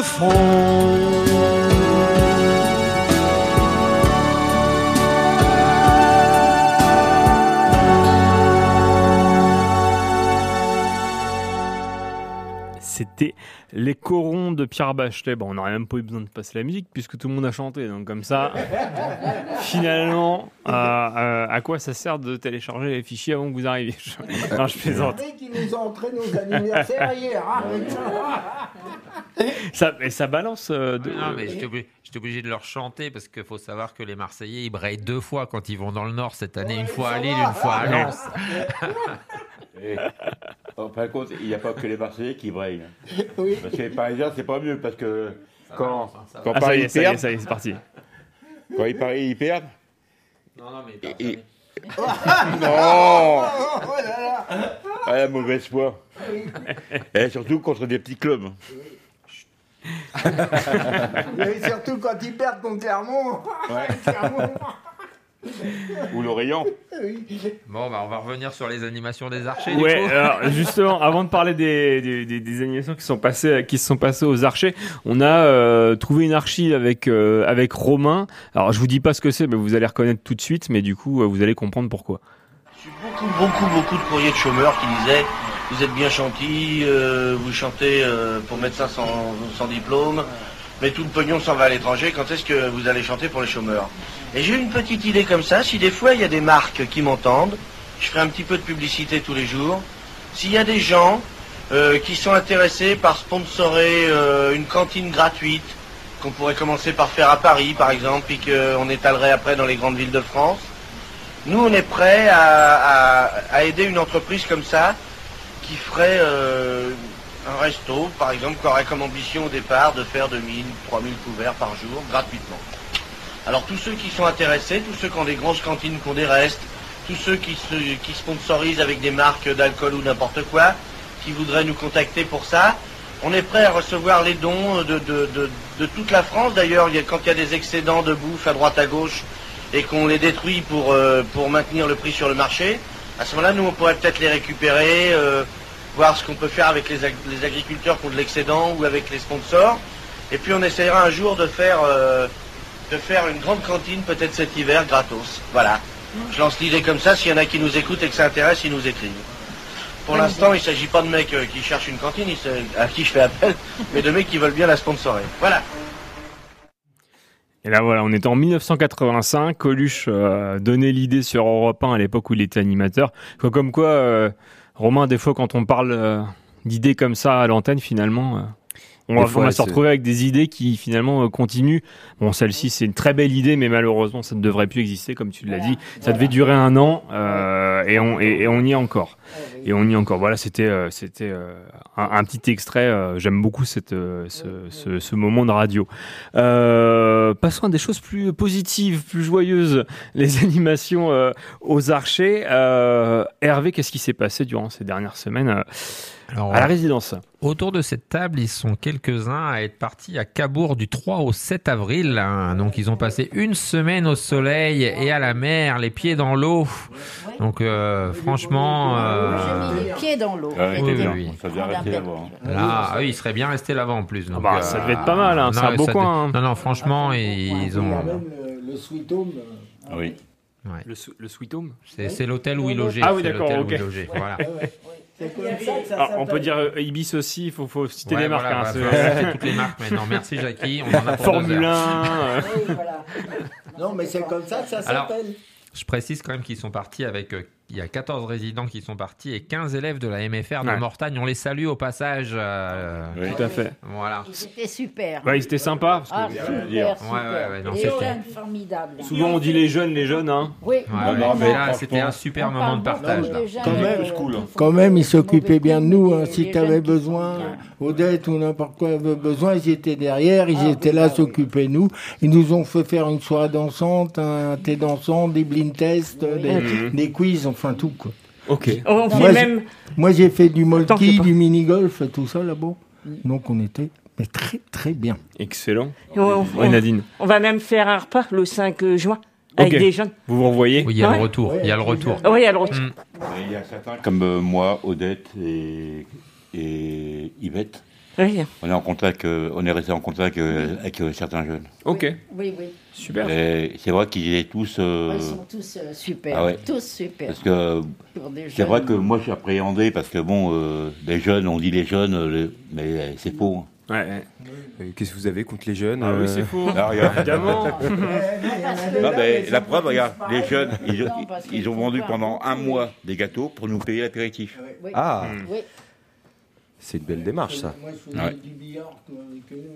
fond. Les corons de Pierre Bachelet. Bon, on n'aurait même pas eu besoin de passer la musique puisque tout le monde a chanté. Donc comme ça, finalement, euh, euh, à quoi ça sert de télécharger les fichiers avant que vous arriviez? Je- Non, je plaisante. qui nous ont entré nos anniversaires hier. hein. Ça, mais ça balance. euh, de- Non, mais j'étais obligé, j'étais obligé de leur chanter parce qu'il faut savoir que les Marseillais ils brayent deux fois quand ils vont dans le Nord cette année, une fois à Lille, une fois à Lens. Et, en fin de compte, il n'y a pas que les Marseillais qui brillent. Oui. Parce que les Parisiens, c'est pas mieux, parce que quand, quand Ah, ça y Paris est, ça y est, perd, ça y est, c'est parti. quand ils Paris ils perdent, Non, non, mais et- non Oh là là. Ah, la mauvaise foi. Et surtout contre des petits clubs. Et surtout quand ils perdent contre Clermont. Clermont. Ou l'Orient. Oui. Bon, bah, on va revenir sur les animations des archers. Ouais, du coup. alors justement, avant de parler des, des, des- des animations qui sont passées, qui se sont passées aux archers, on a euh, trouvé une archive avec euh, avec Romain. Alors je vous dis pas ce que c'est, mais vous allez reconnaître tout de suite, mais du coup euh, vous allez comprendre pourquoi. beaucoup, beaucoup, beaucoup de courriers de chômeurs qui disaient Vous êtes bien gentil, euh, vous chantez euh, pour médecins sans, sans diplôme, mais tout le pognon s'en va à l'étranger, quand est-ce que vous allez chanter pour les chômeurs? Et j'ai une petite idée comme ça si des fois il y a des marques qui m'entendent, je ferai un petit peu de publicité tous les jours. S'il y a des gens euh, qui sont intéressés par sponsorer euh, une cantine gratuite, qu'on pourrait commencer par faire à Paris par exemple, puis qu'on étalerait après dans les grandes villes de France, nous, on est prêt à, à- à aider une entreprise comme ça qui ferait euh, un resto, par exemple, qui aurait comme ambition au départ de faire 2000, 3000 couverts par jour gratuitement. Alors tous ceux qui sont intéressés, tous ceux qui ont des grosses cantines, qui ont des restes, tous ceux qui, se, qui sponsorisent avec des marques d'alcool ou n'importe quoi, qui voudraient nous contacter pour ça, on est prêt à recevoir les dons de, toute la France. D'ailleurs, quand il y a des excédents de bouffe à droite à gauche et qu'on les détruit pour, euh, maintenir le prix sur le marché, à ce moment-là, nous, on pourrait peut-être les récupérer, euh, voir ce qu'on peut faire avec les, ag- les agriculteurs qui ont de l'excédent ou avec les sponsors. Et puis, on essaiera un jour de faire, euh, de faire une grande cantine, peut-être cet hiver, gratos. Voilà. Je lance l'idée comme ça. S'il y en a qui nous écoutent et que ça intéresse, ils nous écrivent. Pour l'instant, il ne s'agit pas de mecs euh, qui cherchent une cantine, à qui je fais appel, mais de mecs qui veulent bien la sponsorer. Voilà. Et là voilà, on est en 1985. Coluche euh, donnait l'idée sur Europe 1 à l'époque où il était animateur. Quoi, Comme quoi, euh, Romain, des fois quand on parle euh, d'idées comme ça à l'antenne, finalement, euh, on va, fois, on va se retrouver avec des idées qui finalement euh, continuent. Bon, celle-ci c'est une très belle idée, mais malheureusement ça ne devrait plus exister, comme tu l'as dit. Ça devait durer un an euh, et, on, et, et on y est encore. Et on y est encore. Voilà, c'était euh, c'était euh, un, un petit extrait. euh, J'aime beaucoup cette, euh, ce, ce, ce moment de radio. Euh, passons à des choses plus positives, plus joyeuses. Les animations euh, aux archers. Euh, Hervé, qu'est-ce qui s'est passé durant ces dernières semaines euh, Alors, à la résidence? Autour de cette table, ils sont quelques-uns à être partis à Cabourg du 3 au 7 avril. hein. Donc, ils ont passé une semaine au soleil et à la mer, les pieds dans l'eau. Donc, euh, franchement. Euh, J'ai mis les pieds dans l'eau. Ah. Là, ah oui, il serait bien resté là-bas en plus. Donc, bah, ça devait être pas mal, hein, c'est un beau ça coin, Non, non, franchement, ils ont. Même le, le Sweet Home. euh, Ah oui. Ouais. Le, le Sweet Home C'est l'hôtel où il logeait. Ah oui, d'accord, ok. Voilà. Ah, on peut dire euh, Ibis aussi, il faut, faut citer Ouais, les marques. voilà, hein, voilà, faut toutes les marques maintenant. Merci Jackie, on en a pour Formule deux 1. heures. euh, Oui, voilà. Non, mais c'est comme ça que ça Alors, s'appelle. Je précise quand même qu'ils sont partis avec. Euh, il y a 14 résidents qui sont partis et 15 élèves de la MFR de Ouais. Mortagne. On les salue au passage. euh, Tout à fait. Voilà. C'était super. Ouais, c'était sympa. Parce que, Ah, euh, super, dire. super. Ouais, ouais, ouais, non, Les c'était- jeunes formidables. Souvent on dit les jeunes, les jeunes, hein. Oui, Ouais, non, ouais, non, mais là, c'était un super On moment de partage. là. Quand même, euh, qui Quand même, ils s'occupaient bien de nous. hein. Si tu avais besoin. Odette ou n'importe quoi avait besoin, ils étaient derrière, ils Ah, étaient oui, là ah, oui. s'occuper de nous. Ils nous ont fait faire une soirée dansante, un thé dansant, des blind tests, des, Mhm. des quiz, enfin tout. Quoi. Ok. On fait Moi, j'ai- même. Moi, j'ai fait du molki, du mini-golf, tout ça là-bas. Donc, on était mais très, très bien. Excellent. On, Nadine. on va même faire un repas le 5 juin avec des jeunes. Vous vous revoyez Oui, il y a Ouais. le retour. Il y a le retour. Oui, alors. Mm. Et Il y a certains comme euh, moi, Odette et, et Yvette, Oui. On est en contact, euh, on est resté en contact euh, avec euh, certains jeunes. Ok. Oui, oui. Super. Et c'est vrai qu'ils étaient tous. euh, Ils sont tous euh, super. ah ouais. Tous super. Parce que Pour des c'est vrai que moi je suis appréhendé parce que bon, euh, les jeunes, on dit les jeunes, mais c'est faux. hein. Ouais. Euh, Qu'est-ce que vous avez contre les jeunes Ah oui, c'est faux. Ah, regarde. Évidemment. Non, mais la preuve, regarde, les jeunes, ils, Non, parce ils ont vendu pendant un mois des gâteaux pour nous payer l'apéritif. Oui. Ah, Oui. C'est une belle démarche ça. Moi, je faisais Ouais. du billard toi, avec eux.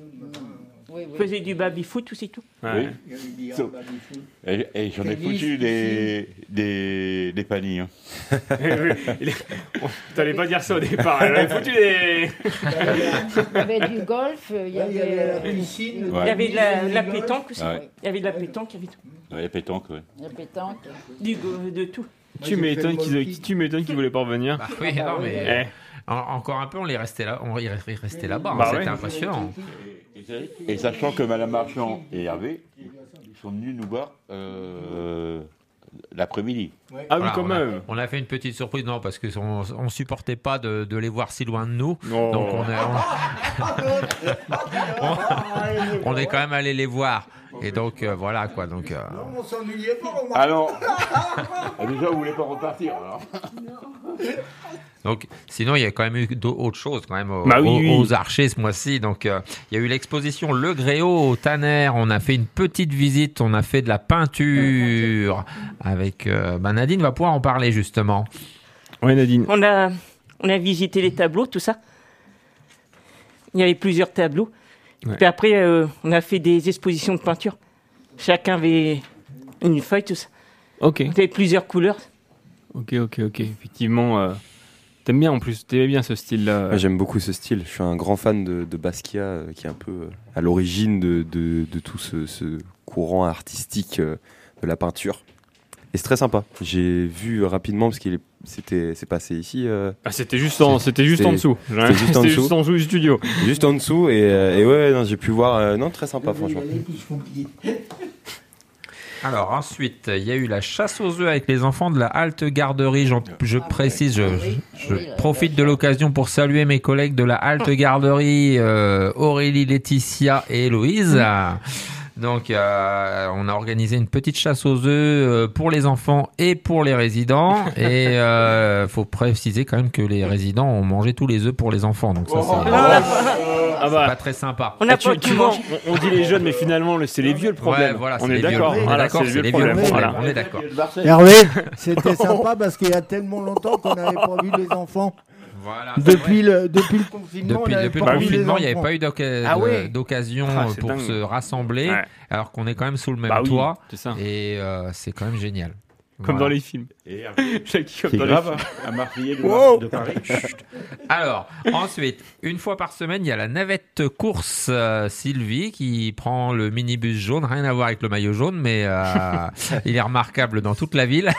Oui, Vous oui. faisiez du baby-foot aussi tout Ouais. Il y avait du billard, So- baby-foot. Et, et j'en ai Tennis, foutu des, des, des paniers. hein. T'allais pas dire ça au départ. Elle avait foutu des. Il y avait du golf, il y Il y avait la piscine. le Il y avait de la, tennis, la le golf. pétanque aussi. Ouais. Il y avait de la pétanque, il y avait tout. Ouais, pétanque, ouais. la pétanque. Du go- de tout. Tu j'ai fait m'étonnes le qu'ils monkey. tu m'étonnes qu'ils voulaient pas revenir. Bah oui, non, mais Eh. En- encore un peu, on est resté là, on est resté là-bas. hein, Bah C'était impressionnant. Et sachant que Madame Marchand et Hervé, ils sont venus nous voir euh, l'après-midi. Ah oui, Voilà, quand on a- même. On a fait une petite surprise, non, parce qu'on on supportait pas de, de les voir si loin de nous. Non. Donc on est, on, on est quand même allé les voir. Et donc euh, voilà quoi. Donc, euh, On s'ennuyait pas, on Alors, ah, déjà, vous voulez pas repartir alors donc sinon il y a quand même eu d'autres choses quand même aux, Bah oui, aux- oui. aux archers ce mois-ci. Donc euh, il y a eu l'exposition Le Gréau au Tanner. On a fait une petite visite. On a fait de la peinture avec. euh, bah, Nadine va pouvoir en parler justement. Ouais, Nadine. On a, on a visité les tableaux, tout ça. Il y avait plusieurs tableaux. Ouais. Puis après, euh, on a fait des expositions de peinture. Chacun avait une feuille, tout ça. Ok. Il y avait plusieurs couleurs. Ok, ok, ok. Effectivement, euh, t'aimes bien en plus. T'aimais bien ce style-là. Moi, J'aime beaucoup ce style. Je suis un grand fan de, de Basquiat, euh, qui est un peu euh, à l'origine de, de- de tout ce, ce courant artistique euh, de la peinture. Et c'est très sympa. J'ai vu rapidement parce qu'il est- c'était c'est passé ici. euh, Ah, c'était juste en, c'était juste en dessous. C'était juste en C'était dessous. juste en dessous du studio. Juste en dessous et, euh, et ouais, j'ai pu voir. euh, non, très sympa, franchement. Alors ensuite, il y a eu la chasse aux œufs avec les enfants de la halte garderie. Je, précise, je, je- je profite de l'occasion pour saluer mes collègues de la halte garderie, euh, Aurélie, Laetitia et Héloïse. Donc, euh, on a organisé une petite chasse aux œufs euh, pour les enfants et pour les résidents. Et euh, faut préciser quand même que les résidents ont mangé tous les œufs pour les enfants. Donc ça, c'est Ah bah. pas très sympa. Ah, tu- tu manges- on, on dit les jeunes, mais finalement, le- c'est les vieux le problème. Ouais, voilà, on c'est est les vieux. d'accord. On est Voilà, d'accord, c'est les le vieux problème. Voilà. on est d'accord. Hervé, c'était sympa parce qu'il y a tellement longtemps qu'on n'avait pas vu les enfants. Voilà. Depuis le, depuis le confinement, Depuis, le confinement, il n'y avait pas eu Ah ouais. d'occasion Ah, pour dingue. se rassembler, Ouais. alors qu'on est quand même sous le même Bah oui, toit. c'est ça. Et euh, c'est quand même génial. Comme Voilà. dans les films. Et Jackie, comme C'est dans grave, les hein, films. un Marseillais de, Wow. de Paris. Chut. Alors, ensuite, une fois par semaine, il y a la navette course euh, Sylvie qui prend le minibus jaune, rien à voir avec le maillot jaune, mais euh, il est remarquable dans toute la ville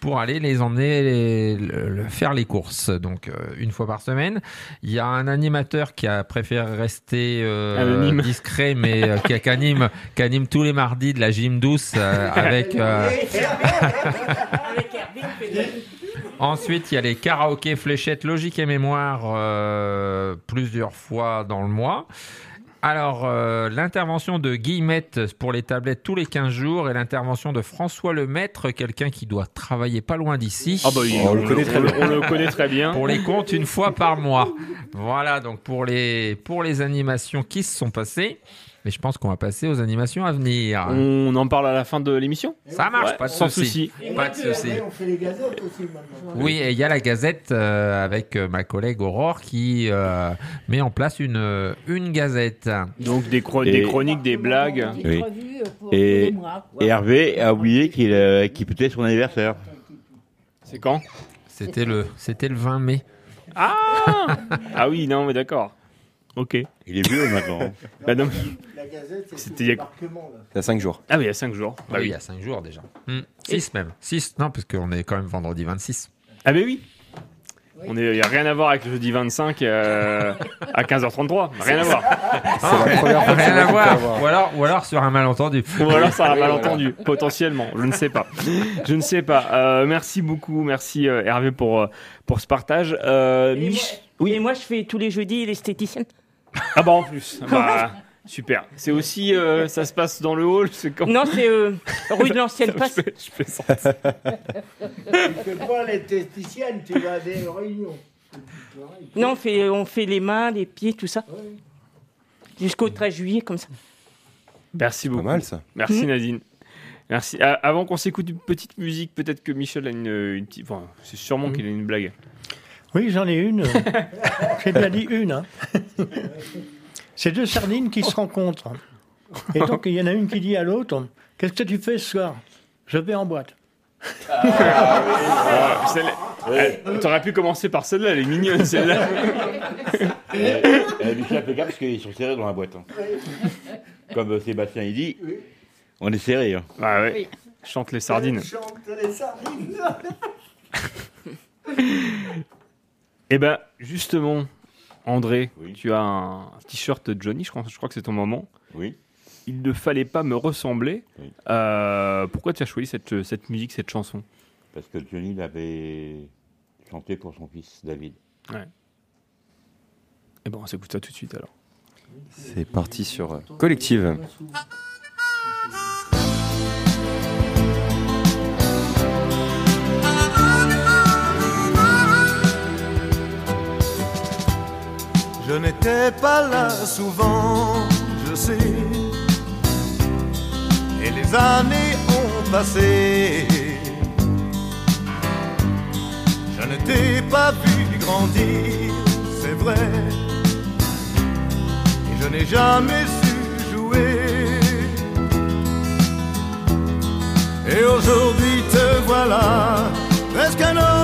pour aller les emmener les- le- le- faire les courses. Donc, euh, une fois par semaine. Il y a un animateur qui a préféré rester euh, discret, mais euh, qui, qui anime, qui anime tous les mardis de la gym douce euh, avec. Ensuite, il y a les karaokés fléchettes logique et mémoire euh, plusieurs fois dans le mois. Alors, euh, l'intervention de Guillemette pour les tablettes tous les 15 jours et l'intervention de François Lemaître, quelqu'un qui doit travailler pas loin d'ici. Ah bah, il- on le connaît très bien. On le connaît très bien. Pour les comptes, une fois par mois. Voilà, donc pour les, pour les animations qui se sont passées. Mais je pense qu'on va passer aux animations à venir. On en parle à la fin de l'émission Ça marche, Ouais, pas de sans souci. souci. Pas de souci. On fait les gazettes aussi maintenant. Oui, et il y a la Gazette euh, avec euh, ma collègue Aurore qui euh, met en place une, euh, une Gazette. Donc des, chro- Et- des chroniques, des blagues. Oui. Euh, Et, Hervé a oublié qu'il euh, qu'il fêtait son anniversaire. C'est quand? C'était le, c'était le 20 mai. Ah Ah oui, non, mais d'accord. Ok. Il est vieux maintenant. Bah non. La gazette, C'était il y a- débarquement, là. Il y a 5 jours. Ah oui, il y a 5 jours. Bah oui, oui. il y a 5 jours déjà. 6 même. 6, non, parce qu'on est quand même vendredi 26. Ah mais oui. On est, il n'y a rien à voir avec le jeudi 25 euh, à 15h33. Rien à voir. la première fois que Rien à voir. Ou alors, ou alors sur un malentendu. Ou alors ça a un malentendu, potentiellement. Je ne sais pas. Je ne sais pas. Euh, merci beaucoup. Merci euh, Hervé pour, euh, pour ce partage. Euh, Et moi, Mich- Oui. Et moi, je fais tous les jeudis l'esthéticienne. Ah bah en plus. Bah, super. C'est aussi, euh, ça se passe dans le hall. C'est quand... Non, c'est euh, rue de l'ancienne Je passe. je fais ça. Tu fais pas l'esthéticienne, tu vas à des réunions? Non, on fait, on fait les mains, les pieds, tout ça. Jusqu'au 13 juillet, comme ça. Merci beaucoup. mal, ça. Merci Mhm. Nadine. Merci. Ah, avant qu'on s'écoute une petite musique, peut-être que Michel a une, une petite. Enfin, c'est sûrement Mhm. qu'il a une blague. Oui, j'en ai une. J'ai bien dit une. hein. C'est deux sardines qui se rencontrent. Et donc, il y en a une qui dit à l'autre Qu'est-ce que tu fais ce soir? Je vais en boîte. Ah, celle- elle- T'aurais pu commencer par celle-là, elle est mignonne celle-là. Michel, fais gaffe parce qu'ils sont serrés dans la boîte. hein. Comme euh, Sébastien il dit, on est serré. Hein. Ah ouais. Chante les sardines. Chante les sardines. Eh ben, justement, André, tu as un t-shirt Johnny, je crois, je crois que c'est ton moment. Oui. Il ne fallait pas me ressembler. Euh, pourquoi tu as choisi cette, cette musique, cette chanson? Parce que Johnny l'avait chanté pour son fils David. Ouais. Eh ben, on s'écoute ça tout de suite alors. C'est parti sur Collective. Je n'étais pas là souvent, je sais. Et les années ont passé. Je ne t'ai pas vu grandir, c'est vrai. Et je n'ai jamais su jouer. Et aujourd'hui te voilà, presque un homme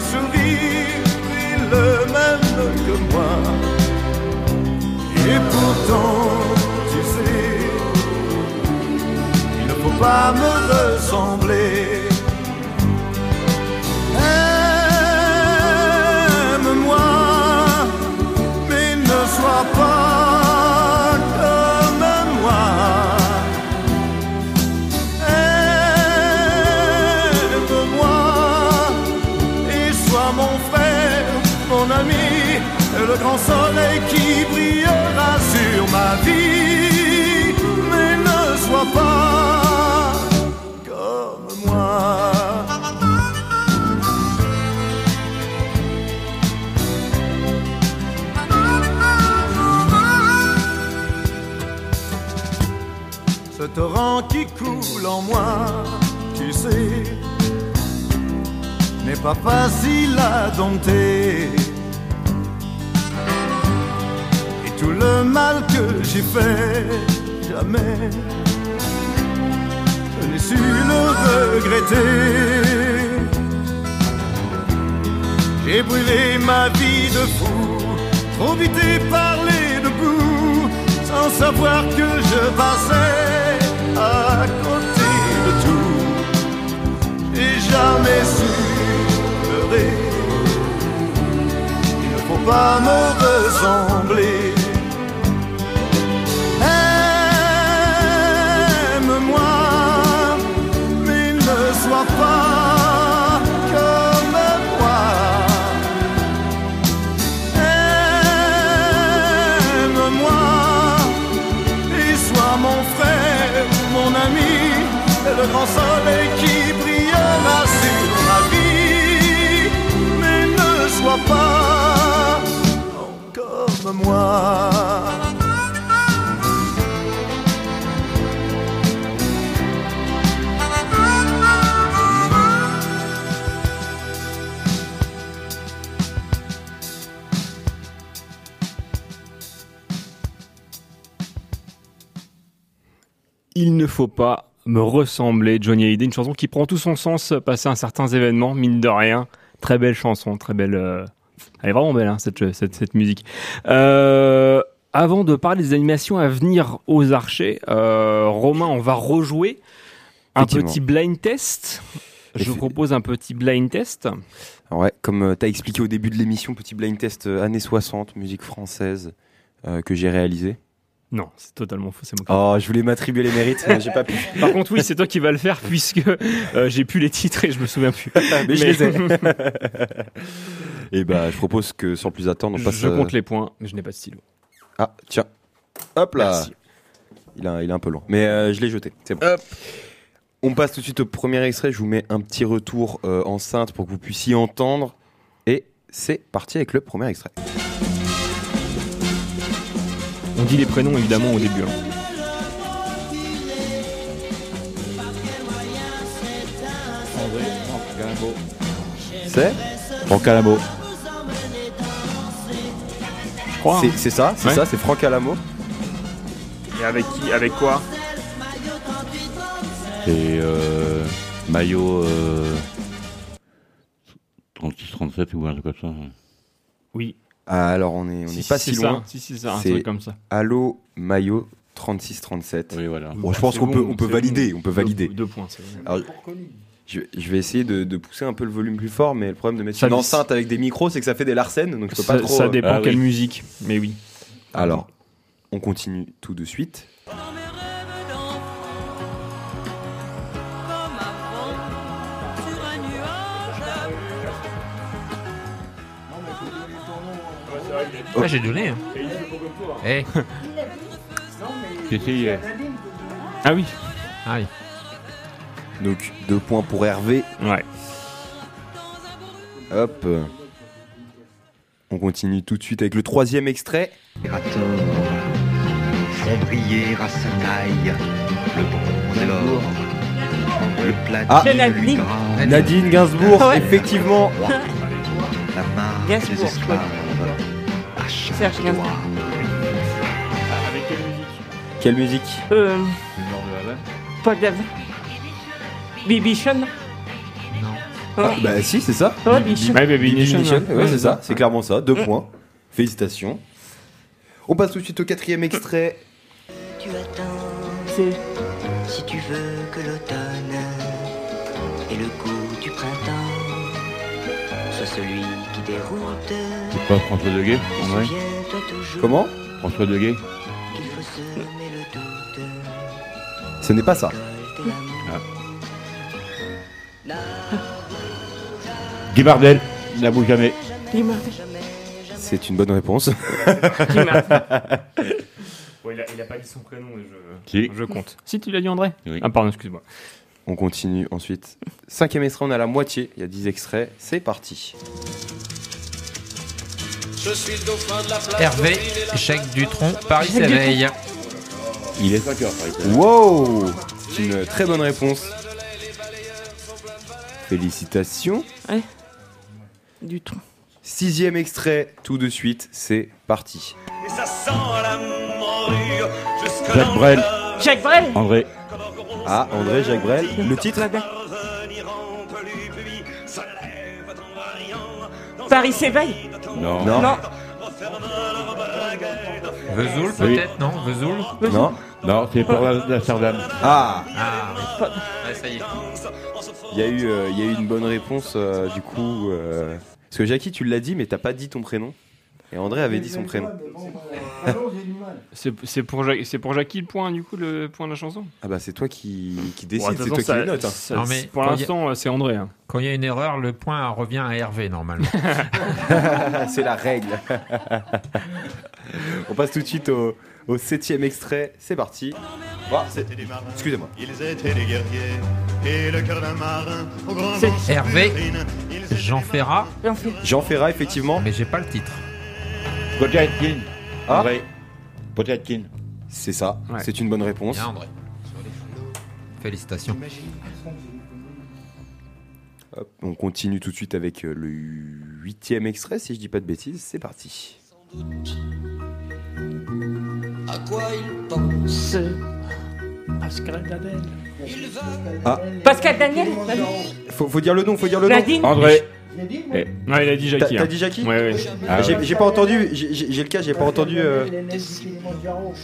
sourire, oui, le même que moi. Et pourtant, tu sais, il ne faut pas me ressembler. Le grand soleil qui brillera sur ma vie. Mais ne sois pas comme moi. Ce torrent qui coule en moi, tu sais, n'est pas facile à dompter. Tout le mal que j'ai fait, jamais, je n'ai su le regretter. J'ai brûlé ma vie de fou, trop vite et parlé debout, sans savoir que je passais à côté de tout. J'ai jamais su pleurer, il ne faut pas me ressembler. Comme moi. Aime-moi et sois mon frère, mon ami, le grand soleil qui faut pas me ressembler, Johnny Hallyday, une chanson qui prend tout son sens passé à certains événements, mine de rien. Très belle chanson, très belle. euh, Elle est vraiment belle, hein, cette, cette, cette musique. Euh, avant de parler des animations à venir aux archers, euh, Romain, on va rejouer un petit blind test. Je vous propose un petit blind test. Ouais, comme tu as expliqué au début de l'émission, petit blind test années 60, musique française, que j'ai réalisé. Non, c'est totalement faux, c'est moi qui- Oh, je voulais m'attribuer les mérites, mais j'ai pas pu. Par contre, oui, c'est toi qui vas le faire puisque euh, j'ai plus les titres et je me souviens plus. mais je les ai. Et bah, je propose que sans plus attendre, on passe. je euh, compte les points, mais je n'ai pas de stylo. Ah, tiens. Hop là. Merci. Il, a, il est un peu long. Mais euh, je l'ai jeté. C'est bon. On passe tout de suite au premier extrait. Je vous mets un petit retour euh, enceinte pour que vous puissiez entendre. Et c'est parti avec le premier extrait. On dit les prénoms évidemment au début. hein. C'est Franck Alamo. Je crois. C'est hein. c'est ça, c'est Ouais. ça, c'est Franck Alamo. Et avec qui Avec quoi? Et euh, maillot euh, 36-37 ou un truc comme ça. Oui. Ah, alors on est, on Si, est si, pas si ça. loin. Si, si, c'est un truc comme ça. Allo Maillot 36-37. Oui, voilà. Bon, je pense qu'on peut, on peut valider. bon. On peut valider. deux points. Alors, je, je vais essayer de, de pousser un peu le volume plus fort, mais le problème de mettre Ça une enceinte avec des micros, c'est que ça fait des larcènes, donc je peux Ça, pas trop. ça euh, dépend Ah quelle oui. musique, mais oui. Alors, on continue tout de suite. Ah, j'ai donné. hein. Eh. Ah oui. Ah oui. Donc, deux points pour Hervé. Ouais. Hop. On continue tout de suite avec le troisième extrait. font briller à sa taille le bronze et l'or. Le platine Ah. lui Nadine. Gainsbourg, Ouais. effectivement. la marque Gainsbourg, des esclaves Serge Gainsbourg. Avec quelle musique Quelle musique Euh, pas de Bibi Sean Non. Ah, Bah si, c'est ça. Ouais. Ouais, Baby Bibi Nation, Nation, ouais. ouais, c'est ça, c'est clairement ça. Deux points. Félicitations. On passe tout de suite au quatrième extrait. Tu attends C'est si tu veux que l'automne et le goût du printemps soit celui qui déroute. C'est pas François Deguet, en vrai toujours Comment François le doute. Ce n'est pas ça. l'amour. Guy Bardel, il n'avoue jamais. C'est une bonne réponse. Bon, il, a, il a pas dit son prénom, mais je, Si. je compte. Si tu l'as dit André Oui. Ah pardon, excuse-moi. On continue ensuite. Cinquième extrait, on a la moitié. Il y a 10 extraits. C'est parti. Hervé, Jacques Dutronc, Paris s'éveille. Il est 5 heures, par exemple. Wow C'est une très bonne réponse. Félicitations. Ouais. Du tout. Sixième extrait, tout de suite, c'est parti. Jacques Brel, Jacques Brel André. Ah, André Jacques Brel. Le titre Paris s'éveille Non. Non. Non. Vesoul Oui. peut-être, non Vesoul Non. Non, c'est pour la, la Sardane. Ah Ah, ouais, ça y est. Il y, a eu, euh, il y a eu une bonne réponse, euh, du coup. euh, Parce que Jackie, tu l'as dit, mais t'as pas dit ton prénom. Et André avait dit son prénom. C'est pour, Ja- c'est pour Jackie le point, du coup, le point de la chanson? Ah bah c'est toi qui, qui décide, de c'est toi qui les ça- note. hein. ça- Non, mais pour l'instant, euh, c'est André. hein. Quand il y a une erreur, le point revient à Hervé normalement. c'est la règle. On passe tout de suite au, au septième extrait. C'est parti. Ah, c'est- Excusez-moi. Ils étaient des guerriers et le cœur d'un marin au grand C'est Hervé, Jean Ferrat, Jean Ferrat, effectivement. mais j'ai pas le titre. Ah. André. Potiatkin. C'est ça. Ouais. C'est une bonne réponse. Bien André. Félicitations. Hop, on continue tout de suite avec euh, le huitième extrait, si je dis pas de bêtises. C'est parti. À quoi il pense? Pascal Dadel. Ah, Pascal Daniel faut, faut dire le nom, faut dire le nom. Nadine André. Ouais, il a dit T'as Jackie. t'as hein. dit Jackie Ouais, ouais. Ah, J'ai ouais. j'ai pas entendu, j'ai le cas, j'ai pas entendu. euh,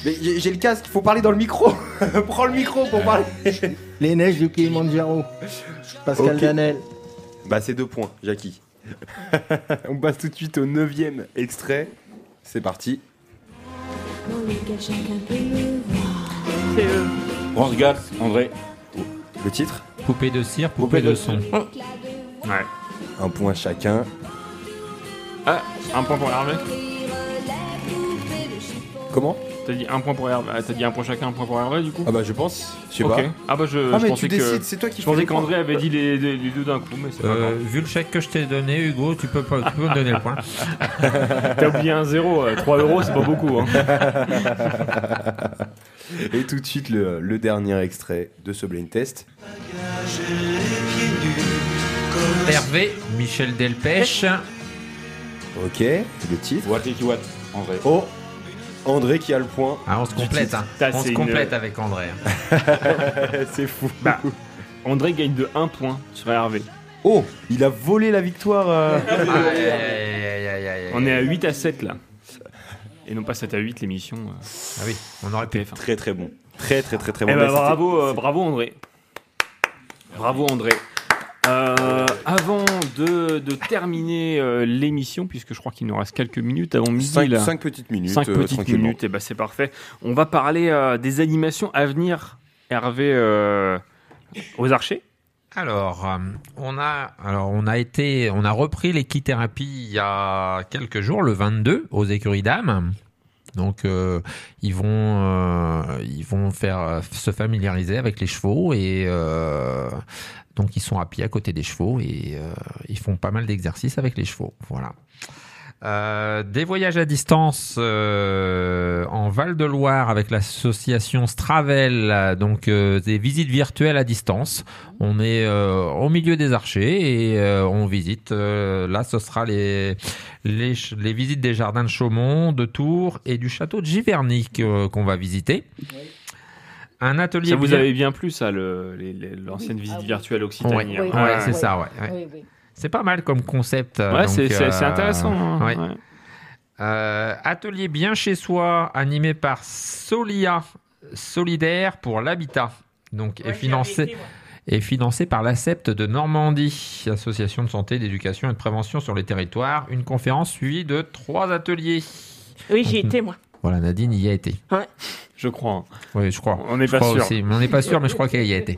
Mais j'ai le casque, il faut parler dans le micro. Prends le micro pour parler. Les neiges du Kilimanjaro. Pascal. Danel. Bah c'est deux points, Jackie. On passe tout de suite au neuvième extrait. C'est parti. On regarde, André. Le titre? Poupée de cire, poupée, de son. Ouais. Un point chacun. Ah, un point pour Hervé. Comment? T'as dit un point pour Hervé. ah, T'as dit un point chacun, un point pour Hervé du coup? Ah bah je pense. Je sais Ok. pas. Ah bah je, Ah, je mais pensais tu que. décides, c'est toi qui Je fais pensais les points. qu'André avait dit les, les- les deux d'un coup, mais c'est pas Euh, grave. vu le chèque que je t'ai donné, Hugo, tu peux, pas, tu peux me donner le point. T'as oublié un zéro, euh, 3 euros, c'est pas beaucoup. Hein. Et tout de suite le, le dernier extrait de ce blind test. Hervé, Michel Delpech. Ok, le titre. What is what, André Oh, André qui a le point. Ah, on se complète, hein. Ça, On c'est se une- complète avec André. c'est fou. Bah, André gagne de 1 point sur Hervé. Oh, il a volé la victoire. euh. Aïe, aïe, aïe, aïe, aïe, aïe. On est à 8 à 7 là. Et non pas 7 à 8 l'émission. euh, Ah oui, on aurait pu. TF1. Très très bon. Très très très très Eh bon. ben, Bah, c'était- bravo, euh, bravo André. Bravo André. Euh, avant de, de terminer euh, l'émission, puisque je crois qu'il nous reste quelques minutes avant midi. Cinq- là. cinq petites minutes, 5 euh, petites minutes, et ben c'est parfait. On va parler euh, des animations à venir, Hervé, euh, aux archers. Alors, on a, alors on a été, on a repris l'équithérapie il y a quelques jours, le 22, aux écuries d'âme. Donc, euh, ils vont, euh, ils vont faire euh, se familiariser avec les chevaux et donc ils sont à pied à côté des chevaux et ils font pas mal d'exercices avec les chevaux. Voilà. Euh, des voyages à distance euh, en Val-de-Loire avec l'association Stravel, euh, donc euh, des visites virtuelles à distance. On est euh, au milieu des archers et euh, on visite. euh, là, ce sera les, les visites des jardins de Chaumont, de Tours et du château de Giverny qu'on va visiter. Un atelier. Ça vous bien- avait bien plu, ça, le- l'ancienne visite virtuelle Occitanie. Ouais, hein. ouais, c'est ça, ouais. ouais. C'est pas mal comme concept. euh, Ouais, c'est- euh, intéressant, hein, ouais. ouais. Euh, atelier bien chez soi, animé par Solia Solidaire pour l'habitat. Donc, est financé. est financé par l'ACEPT de Normandie, Association de santé, d'éducation et de prévention sur les territoires. Une conférence suivie de trois ateliers. Oui, j'y étais, moi. Voilà, Nadine y a été. Ouais. Je crois. hein. Oui, je crois. On n'est pas crois sûr. aussi, on n'est pas sûr, mais je crois qu'elle y a été.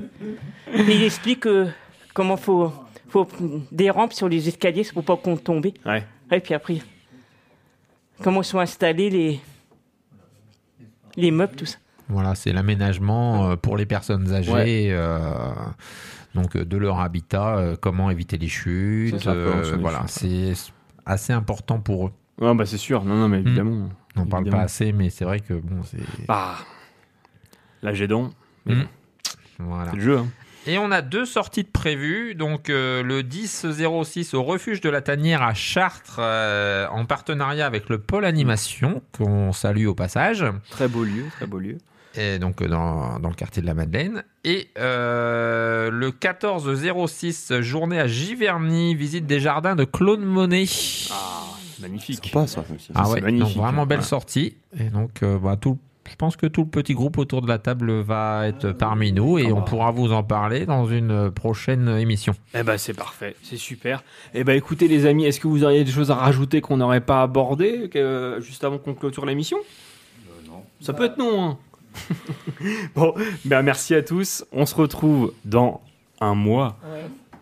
Il explique euh, comment faut, faut des rampes sur les escaliers pour pas qu'on tombe. Ouais. Et puis après, comment sont installés les, les meubles, tout ça. Voilà, c'est l'aménagement euh, pour les personnes âgées. Ouais. euh, donc euh, de leur habitat, comment éviter les chutes, ça, euh, voilà, c'est assez important pour eux. Ouais, bah c'est sûr. Non, non, mais évidemment. Mm. On parle Évidemment. pas assez, mais c'est vrai que bon, c'est. Bah, là j'ai donc. Mais Mm. bon, Voilà. c'est le jeu. hein. Et on a deux sorties de prévues. Donc euh, le 10-06 au refuge de la Tanière à Chartres, euh, en partenariat avec le pôle animation, qu'on salue au passage. Très beau lieu, très beau lieu. Et donc euh, dans, dans le quartier de la Madeleine. Et euh, le 14-06, journée à Giverny, visite des jardins de Claude Monet. Ah, magnifique. Sympa, ça. Ah ouais, magnifique, donc vraiment belle Ouais. sortie. Et donc, euh, bah, tout, je pense que tout le petit groupe autour de la table va être parmi nous et on pourra vous en parler dans une euh, prochaine émission. Eh ben c'est parfait, c'est super. Eh ben écoutez les amis, est-ce que vous auriez des choses à rajouter qu'on n'aurait pas abordé que- juste avant qu'on clôture l'émission? Non. Ça peut être non. hein. bon, ben merci à tous. On se retrouve dans un mois.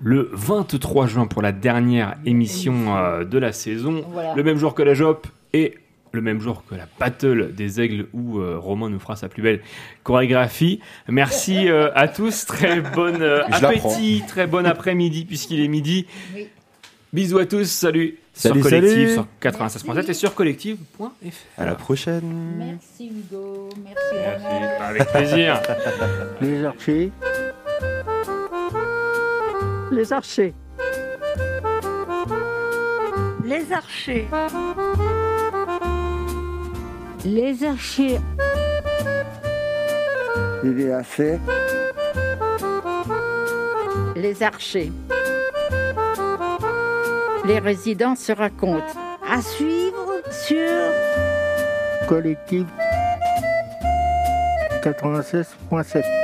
Le 23 juin pour la dernière émission euh, de la saison. Voilà. Le même jour que la JOP et le même jour que la Battle des Aigles où euh, Romain nous fera sa plus belle chorégraphie. Merci euh, à tous. Très bon euh, appétit, très bon après-midi puisqu'il est midi. Bisous à tous. Salut. Salut, sur Collectif, salut. sur 96.7 et sur collective.fr. À la prochaine. Merci Hugo, merci, Romain. Avec plaisir. Les archers. Les archers. Les archers. Les archers. Il est assez. Les archers. Les résidents se racontent. À suivre sur Collectif 96.7.